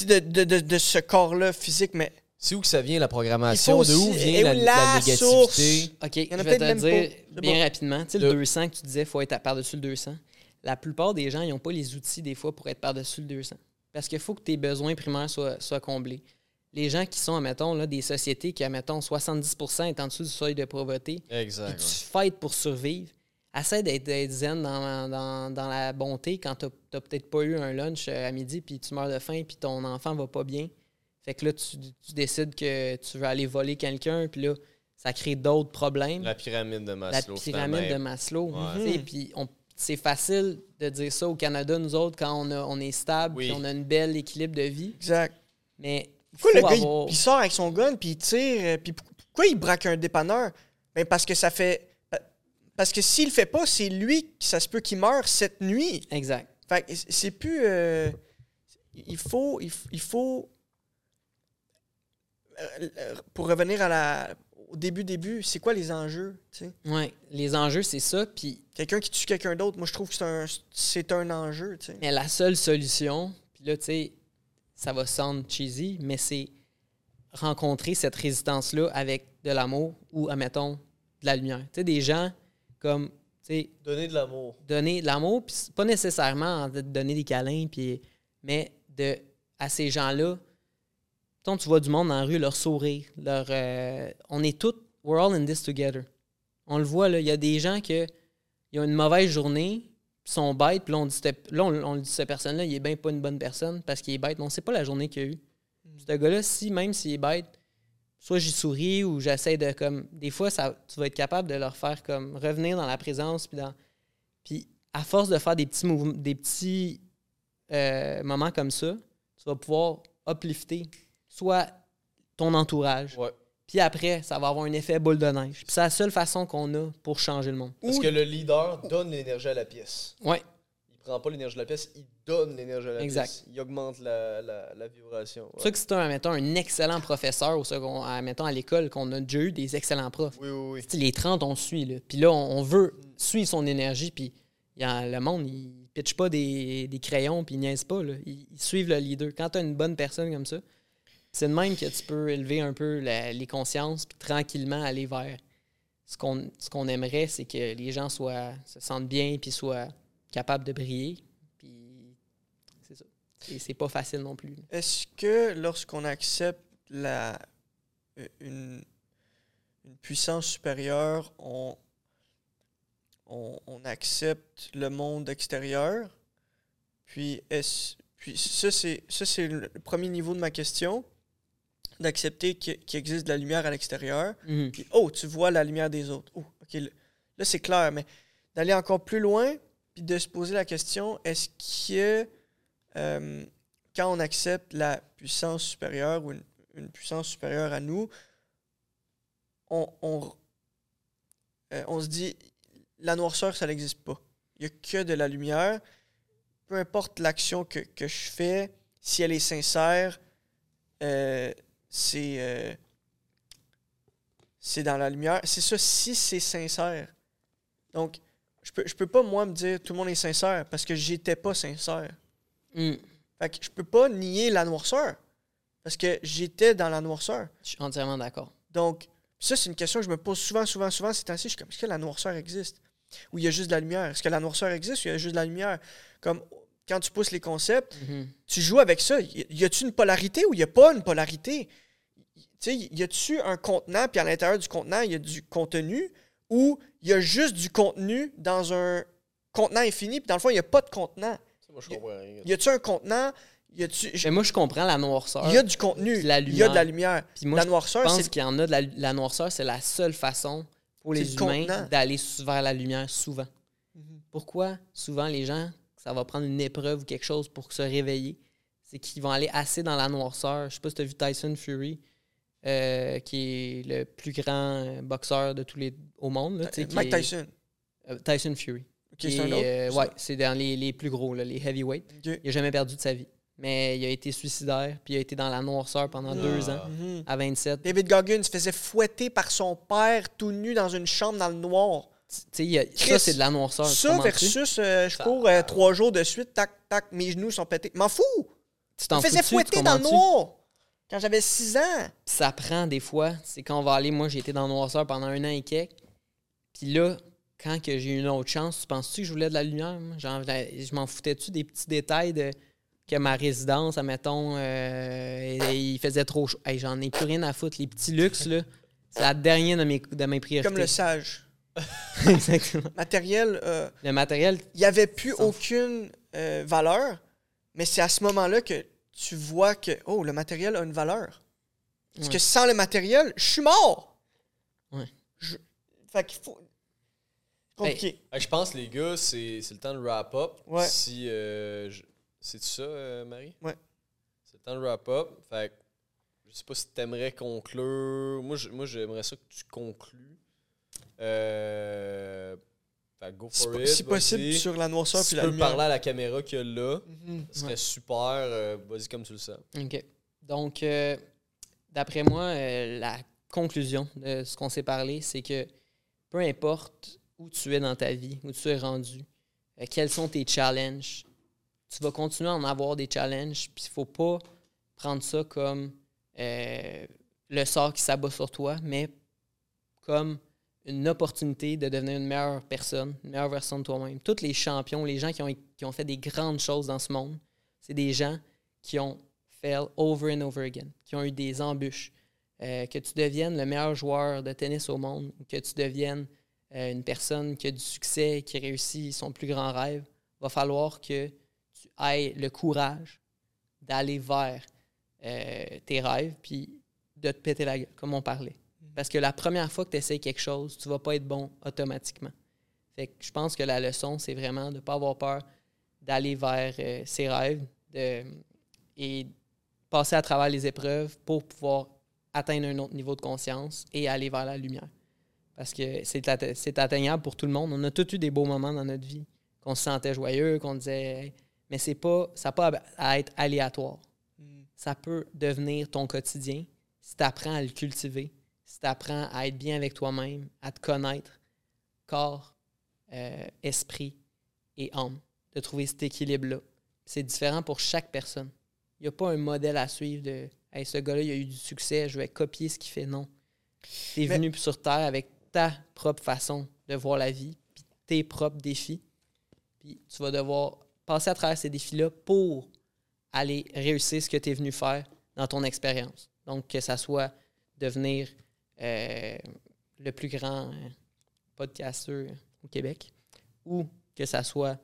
de, de, de, de ce corps-là physique, mais C'est où que ça vient la programmation? Il faut de où aussi- vient la, où la la négativité? source? OK, en a je vais peut-être te dire bien bon. rapidement. Tu sais, Le- le 200 que tu disais, il faut être par-dessus le 200. La plupart des gens, ils n'ont pas les outils des fois pour être par-dessus le 200. Parce qu'il faut que tes besoins primaires soient, soient comblés. les gens qui sont, admettons, là, des sociétés qui, admettons, 70% est en dessous du seuil de pauvreté, Exact. tu fights pour survivre, essaie d'être zen dans, dans- dans la bonté quand tu n'as peut-être pas eu un lunch euh, à midi, puis tu meurs de faim, puis ton enfant va pas bien. Fait que là, tu, tu décides que tu veux aller voler quelqu'un, puis là, ça crée d'autres problèmes. La pyramide de La Maslow. pyramide de. Maslow. Ouais. Puis c'est facile de dire ça au Canada, nous autres, quand on, a- on est stable, Oui. puis on a une belle équilibre de vie. Exact. Mais Pourquoi le gars, il- sort avec son gun, puis il tire, euh, puis pour- pourquoi il braque un dépanneur? Ben parce que ça fait... Parce que s'il le fait pas, c'est lui, qui ça se peut qu'il meure cette nuit. Exact. Fait que c'est plus... euh, il faut... Il, faut... euh, euh, Pour revenir à la, au début, début, c'est quoi les enjeux? tu sais? Ouais. Les enjeux, c'est ça. Puis Quelqu'un qui tue quelqu'un d'autre, moi je trouve que c'est un, c'est un enjeu. tu sais. Mais la seule solution, puis là, tu sais, ça va sound cheesy, mais c'est rencontrer cette résistance-là avec de l'amour ou, admettons, de la lumière. Tu sais, des gens comme, tu sais, Donner de l'amour. donner de l'amour, puis pas nécessairement de donner des câlins, puis, mais de, à ces gens-là, quand tu vois du monde dans la rue, leur sourire, leur, euh, on est tous, we're all in this together. On le voit, là, il y a des gens qui ont une mauvaise journée, puis sont bêtes, puis là, on dit, là, on, on dit cette personne-là, il est bien pas une bonne personne parce qu'il est bête, mais on sait pas la journée qu'il a eu. Ce gars-là, si, même s'il est bête, soit j'y souris ou j'essaie de, comme, des fois, ça, tu vas être capable de leur faire, comme, revenir dans la présence, puis dans... Puis, à force de faire des petits mouvements, des petits euh, moments comme ça, tu vas pouvoir uplifter soit ton entourage, Ouais. puis après, ça va avoir un effet boule de neige. Puis c'est la seule façon qu'on a pour changer le monde. Parce que le leader donne l'énergie à la pièce. Ouais, prend pas l'énergie de la pièce, il donne l'énergie à la Exact. pièce. Il augmente la, la, la vibration. c'est ça que si tu as, mettons, un excellent professeur au second, à, mettons, à l'école, qu'on a déjà eu des excellents profs, Oui, oui, oui. Les 30, on suit. Là. Puis là, on, on veut suivre son énergie. Puis y a- le monde, il pitche pas des, des crayons puis il niaise pas. Là. Ils, ils suivent le leader. Quand tu as une bonne personne comme ça, c'est de même que tu peux élever un peu la- les consciences puis tranquillement aller vers ce qu'on ce qu'on aimerait, c'est que les gens soient, se sentent bien puis soient capables de briller. Puis c'est ça. Et c'est pas facile non plus. Est-ce que lorsqu'on accepte la, euh, une, une puissance supérieure, on, on, on accepte le monde extérieur? Puis, est puis ça, c'est, ça, c'est le premier niveau de ma question, d'accepter qu'il existe de la lumière à l'extérieur. Mhm. Puis, oh, tu vois la lumière des autres. Oh, OK, là, c'est clair, mais d'aller encore plus loin, puis de se poser la question, est-ce que euh, quand on accepte la puissance supérieure ou une, puissance supérieure à nous, on, euh, on se dit, la noirceur, ça n'existe pas. Il n'y a que de la lumière. Peu importe l'action que, que je fais, si elle est sincère, euh, c'est... c'est dans la lumière. C'est ça, si c'est sincère. Donc, je peux, je peux pas, moi, me dire tout le monde est sincère parce que j'étais pas sincère. Mhm. Fait que je peux pas nier la noirceur parce que j'étais dans la noirceur. Je suis entièrement d'accord. Donc, ça, c'est une question que je me pose souvent, souvent, souvent ces temps-ci. Je suis comme, est-ce que la noirceur existe? Ou il y a juste de la lumière? Est-ce que la noirceur existe ou il y a juste de la lumière? Comme, quand tu pousses les concepts, Mhm. tu joues avec ça. Y y a-tu une polarité ou il n'y a pas une polarité? Tu sais, y a-tu un contenant, puis à l'intérieur du contenant, il y a du contenu, ou il y a juste du contenu dans un contenant infini, puis dans le fond, il n'y a pas de contenant? Moi, je comprends rien. Y a-tu un contenant? Y a-tu. Mais moi, je comprends la noirceur. Il y a du contenu. Il y a de la lumière. Puis moi, la je noirceur, Je pense c'est. qu'il y en a de la, la noirceur, c'est la seule façon pour les le humains d'aller vers la lumière souvent. Mhm. Pourquoi souvent les gens, ça va prendre une épreuve ou quelque chose pour se réveiller? C'est qu'ils vont aller assez dans la noirceur. Je sais pas si tu as vu Tyson Fury, euh, qui est le plus grand euh, boxeur de tous les au monde. Là, qui Mike est- Tyson. euh, Tyson Fury. C'est un autre? euh, ouais, c'est dans les, les plus gros, là, les heavyweight. Ok. Il a jamais perdu de sa vie. Mais il a été suicidaire, puis il a été dans la noirceur pendant deux ans, Mhm. à 27. David Goggins se faisait fouetter par son père tout nu dans une chambre dans le noir. A- ça, c'est de la noirceur. Ça versus euh, je Ça- cours euh, trois jours de suite, tac, tac, mes genoux sont pétés. M'en fous! Tu t'en faisais tu fouetter dans le noir quand j'avais 6 ans. ça prend des fois. C'est quand on va aller, moi j'ai été dans le noirceur pendant un an et quelques. Puis là, quand que j'ai eu une autre chance, tu penses-tu que je voulais de la lumière? Genre, je m'en foutais-tu des petits détails de que ma résidence, admettons, euh, il faisait trop chaud? Hey, J'en ai plus rien à foutre. Les petits luxes, là, c'est la dernière de mes, de mes priorités. Comme le sage. [LAUGHS] Exactement. Matériel, euh, Le matériel, il n'y avait plus aucune euh, valeur, mais c'est à ce moment-là que tu vois que, oh, le matériel a une valeur. Parce Ouais. que sans le matériel, je suis mort. Ouais. Je- Fait qu'il faut. Compliqué. Hey, je pense, les gars, c'est c'est le temps de wrap up. Ouais. Si. euh, je- C'est-tu ça, euh, Marie? Ouais. C'est le temps de wrap up. Fait que, je sais pas si t'aimerais conclure. Moi, je- moi, j'aimerais ça que tu conclues. Euh. Que go Si, for po- it. si possible, sur la noirceur Si puis tu la peux lumière. parler à la caméra a là, Mhm. ce serait Ouais. super. euh, Vas-y comme tu le sens. OK. Donc, euh, d'après moi, euh, la conclusion de ce qu'on s'est parlé, c'est que peu importe où tu es dans ta vie, où tu es rendu, euh, quels sont tes challenges, tu vas continuer à en avoir des challenges, puis il ne faut pas prendre ça comme euh, le sort qui s'abat sur toi, mais comme une opportunité de devenir une meilleure personne, une meilleure version de toi-même. Tous les champions, les gens qui ont, fait des grandes choses dans ce monde, c'est des gens qui ont fail over and over again, qui ont eu des embûches. Euh, que tu deviennes le meilleur joueur de tennis au monde, que tu deviennes euh, une personne qui a du succès, qui réussit son plus grand rêve, va falloir que tu aies le courage d'aller vers euh, tes rêves, puis de te péter la gueule, comme on parlait. Parce que la première fois que tu essaies quelque chose, tu vas pas être bon automatiquement. Fait que je pense que la leçon, c'est vraiment de ne pas avoir peur d'aller vers euh, ses rêves de, et passer à travers les épreuves pour pouvoir atteindre un autre niveau de conscience et aller vers la lumière. Parce que c'est atte- c'est atteignable pour tout le monde. On a tous eu des beaux moments dans notre vie, qu'on se sentait joyeux, qu'on disait, Hey, mais c'est pas, ça n'a pas à- être aléatoire. Mhm. Ça peut devenir ton quotidien si tu apprends à le cultiver, si tu apprends à être bien avec toi-même, à te connaître, corps, euh, esprit et âme, de trouver cet équilibre-là. C'est différent pour chaque personne. Il n'y a pas un modèle à suivre de hey, ce gars-là, il a eu du succès, je vais copier ce qu'il fait. Non. Tu es Mais- venu sur Terre avec ta propre façon de voir la vie, puis tes propres défis. Puis tu vas devoir passer à travers ces défis-là pour aller réussir ce que tu es venu faire dans ton expérience. Donc, que ça soit devenir euh, le plus grand euh, podcasteur au Québec ou que ça soit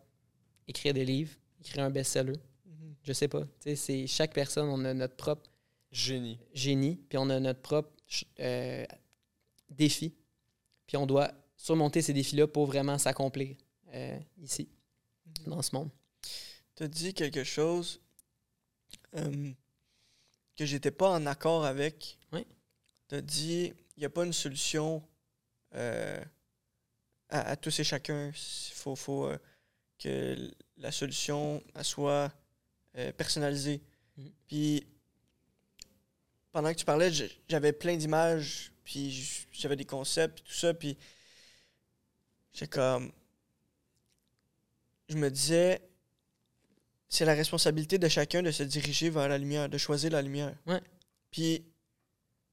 écrire des livres, écrire un best-seller. Mhm. Je sais pas. C'est chaque personne, on a notre propre Génie. génie, puis on a notre propre euh, défi. Puis on doit surmonter ces défis-là pour vraiment s'accomplir euh, ici, dans ce monde. Tu as dit quelque chose euh, que j'étais pas en accord avec. Tu as dit il n'y a pas une solution euh, à, à tous et chacun. Il faut, faut, euh, que la solution elle soit euh, personnalisée. Mhm. Puis pendant que tu parlais, j'avais plein d'images, puis j'avais des concepts, puis tout ça, puis j'ai comme. Je me disais, c'est la responsabilité de chacun de se diriger vers la lumière, de choisir la lumière. Ouais. Puis,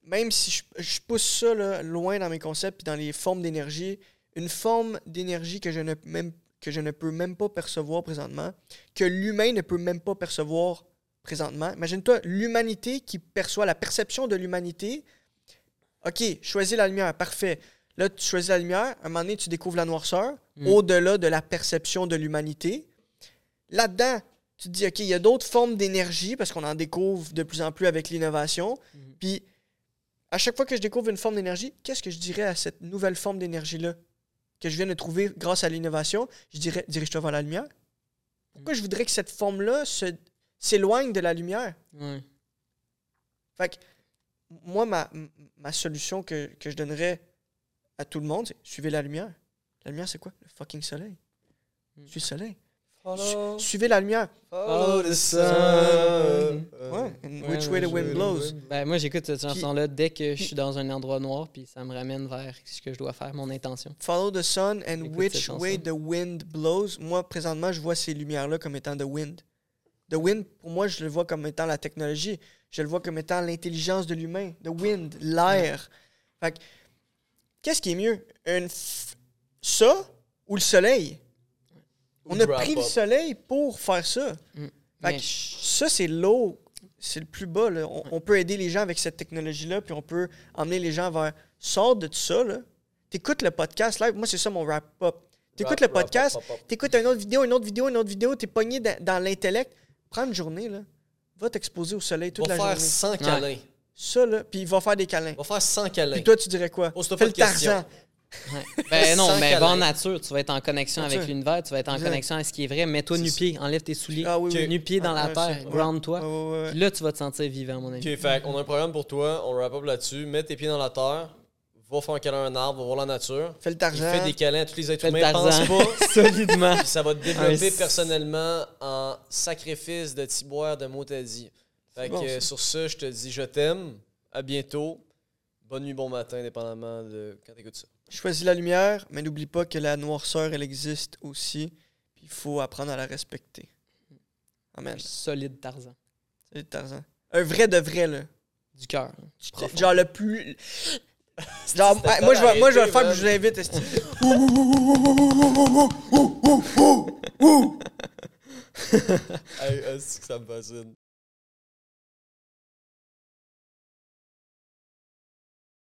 même si je, je pousse ça là, loin dans mes concepts, puis dans les formes d'énergie, une forme d'énergie que je ne même que je ne peux même pas percevoir présentement, que l'humain ne peut même pas percevoir présentement. Imagine-toi l'humanité qui perçoit la perception de l'humanité. OK, choisis la lumière, parfait. Là, tu choisis la lumière, à un moment donné, tu découvres la noirceur, Mm. au-delà de la perception de l'humanité. Là-dedans, tu te dis, OK, il y a d'autres formes d'énergie, parce qu'on en découvre de plus en plus avec l'innovation. Mhm. Puis, à chaque fois que je découvre une forme d'énergie, qu'est-ce que je dirais à cette nouvelle forme d'énergie-là que je viens de trouver grâce à l'innovation? Je dirais, dirige-toi vers la lumière. Pourquoi je voudrais que cette forme-là s'éloigne de la lumière? Fait que, moi, ma, ma solution que, que je donnerais à tout le monde, c'est suivez la lumière. La lumière, c'est quoi? Le fucking soleil. Mm. Suis le soleil. Follow, Suivez la lumière. follow the sun. Ouais. And Ouais, which way the wind blows. Ben, moi, j'écoute cette chanson-là dès que je suis dans un endroit noir, puis ça me ramène vers ce que je dois faire, mon intention. Follow the sun and Écoute which way the wind blows. Moi, présentement, je vois ces lumières-là comme étant the wind. The wind, pour moi, je le vois comme étant la technologie. Je le vois comme étant l'intelligence de l'humain. The wind, l'air. Fait que, qu'est-ce qui est mieux? Une f- ça ou le soleil? On a pris le soleil pour faire ça. Mm. Fait que ça, c'est l'eau. C'est le plus bas. Là. On, on peut aider les gens avec cette technologie-là, puis on peut emmener les gens vers. Sors de tout ça. là. T'écoutes le podcast live. Moi, c'est ça mon wrap-up. T'écoutes le podcast, t'écoutes une autre vidéo, une autre vidéo, une autre vidéo, t'es pogné dans, dans l'intellect. Prends une journée, là. Va t'exposer au soleil toute Va la faire journée. 100 câlins. Ça, là, puis il va faire des câlins. Va faire 100 câlins. Puis toi, tu dirais quoi? Pose-toi Fais pas le de questions. Ouais. [LAUGHS] Ben non, mais va en câlin. nature. Tu vas être en connexion Nature. avec l'univers, tu vas être en Exact. connexion avec ce qui est vrai. Mets-toi nu-pied, enlève tes souliers. Ah oui, oui. Nu-pied dans la Ouais, terre, ground-toi. Ouais, ouais, ouais. Puis Là, tu vas te sentir vivant, mon ami. Ok, fait on a un programme pour toi. On wrap up là-dessus. Mets tes pieds dans la terre. Va faire un câlin à un arbre. Va voir la nature. Fais le Il Tarzan. fait des câlins à tous les êtres Fais le humains. Pense Tarzan. pas. [LAUGHS] Solidement. Puis ça va te développer personnellement en sacrifice de tiboire de mots t'as dit. Fait que bon, euh, ça. sur ce, je te dis je t'aime. À bientôt. Bonne nuit, bon matin, dépendamment de quand t'écoutes ça. Choisis la lumière, mais n'oublie pas que la noirceur, elle existe aussi. Puis il faut apprendre à la respecter. Amen. Solide Tarzan. C'est Tarzan. Un vrai de vrai, là. Du cœur. Genre le plus. Genre, moi, je vais, moi, je vais le faire, puis je vous invite. esti. Hey, est-ce que ça me fascine?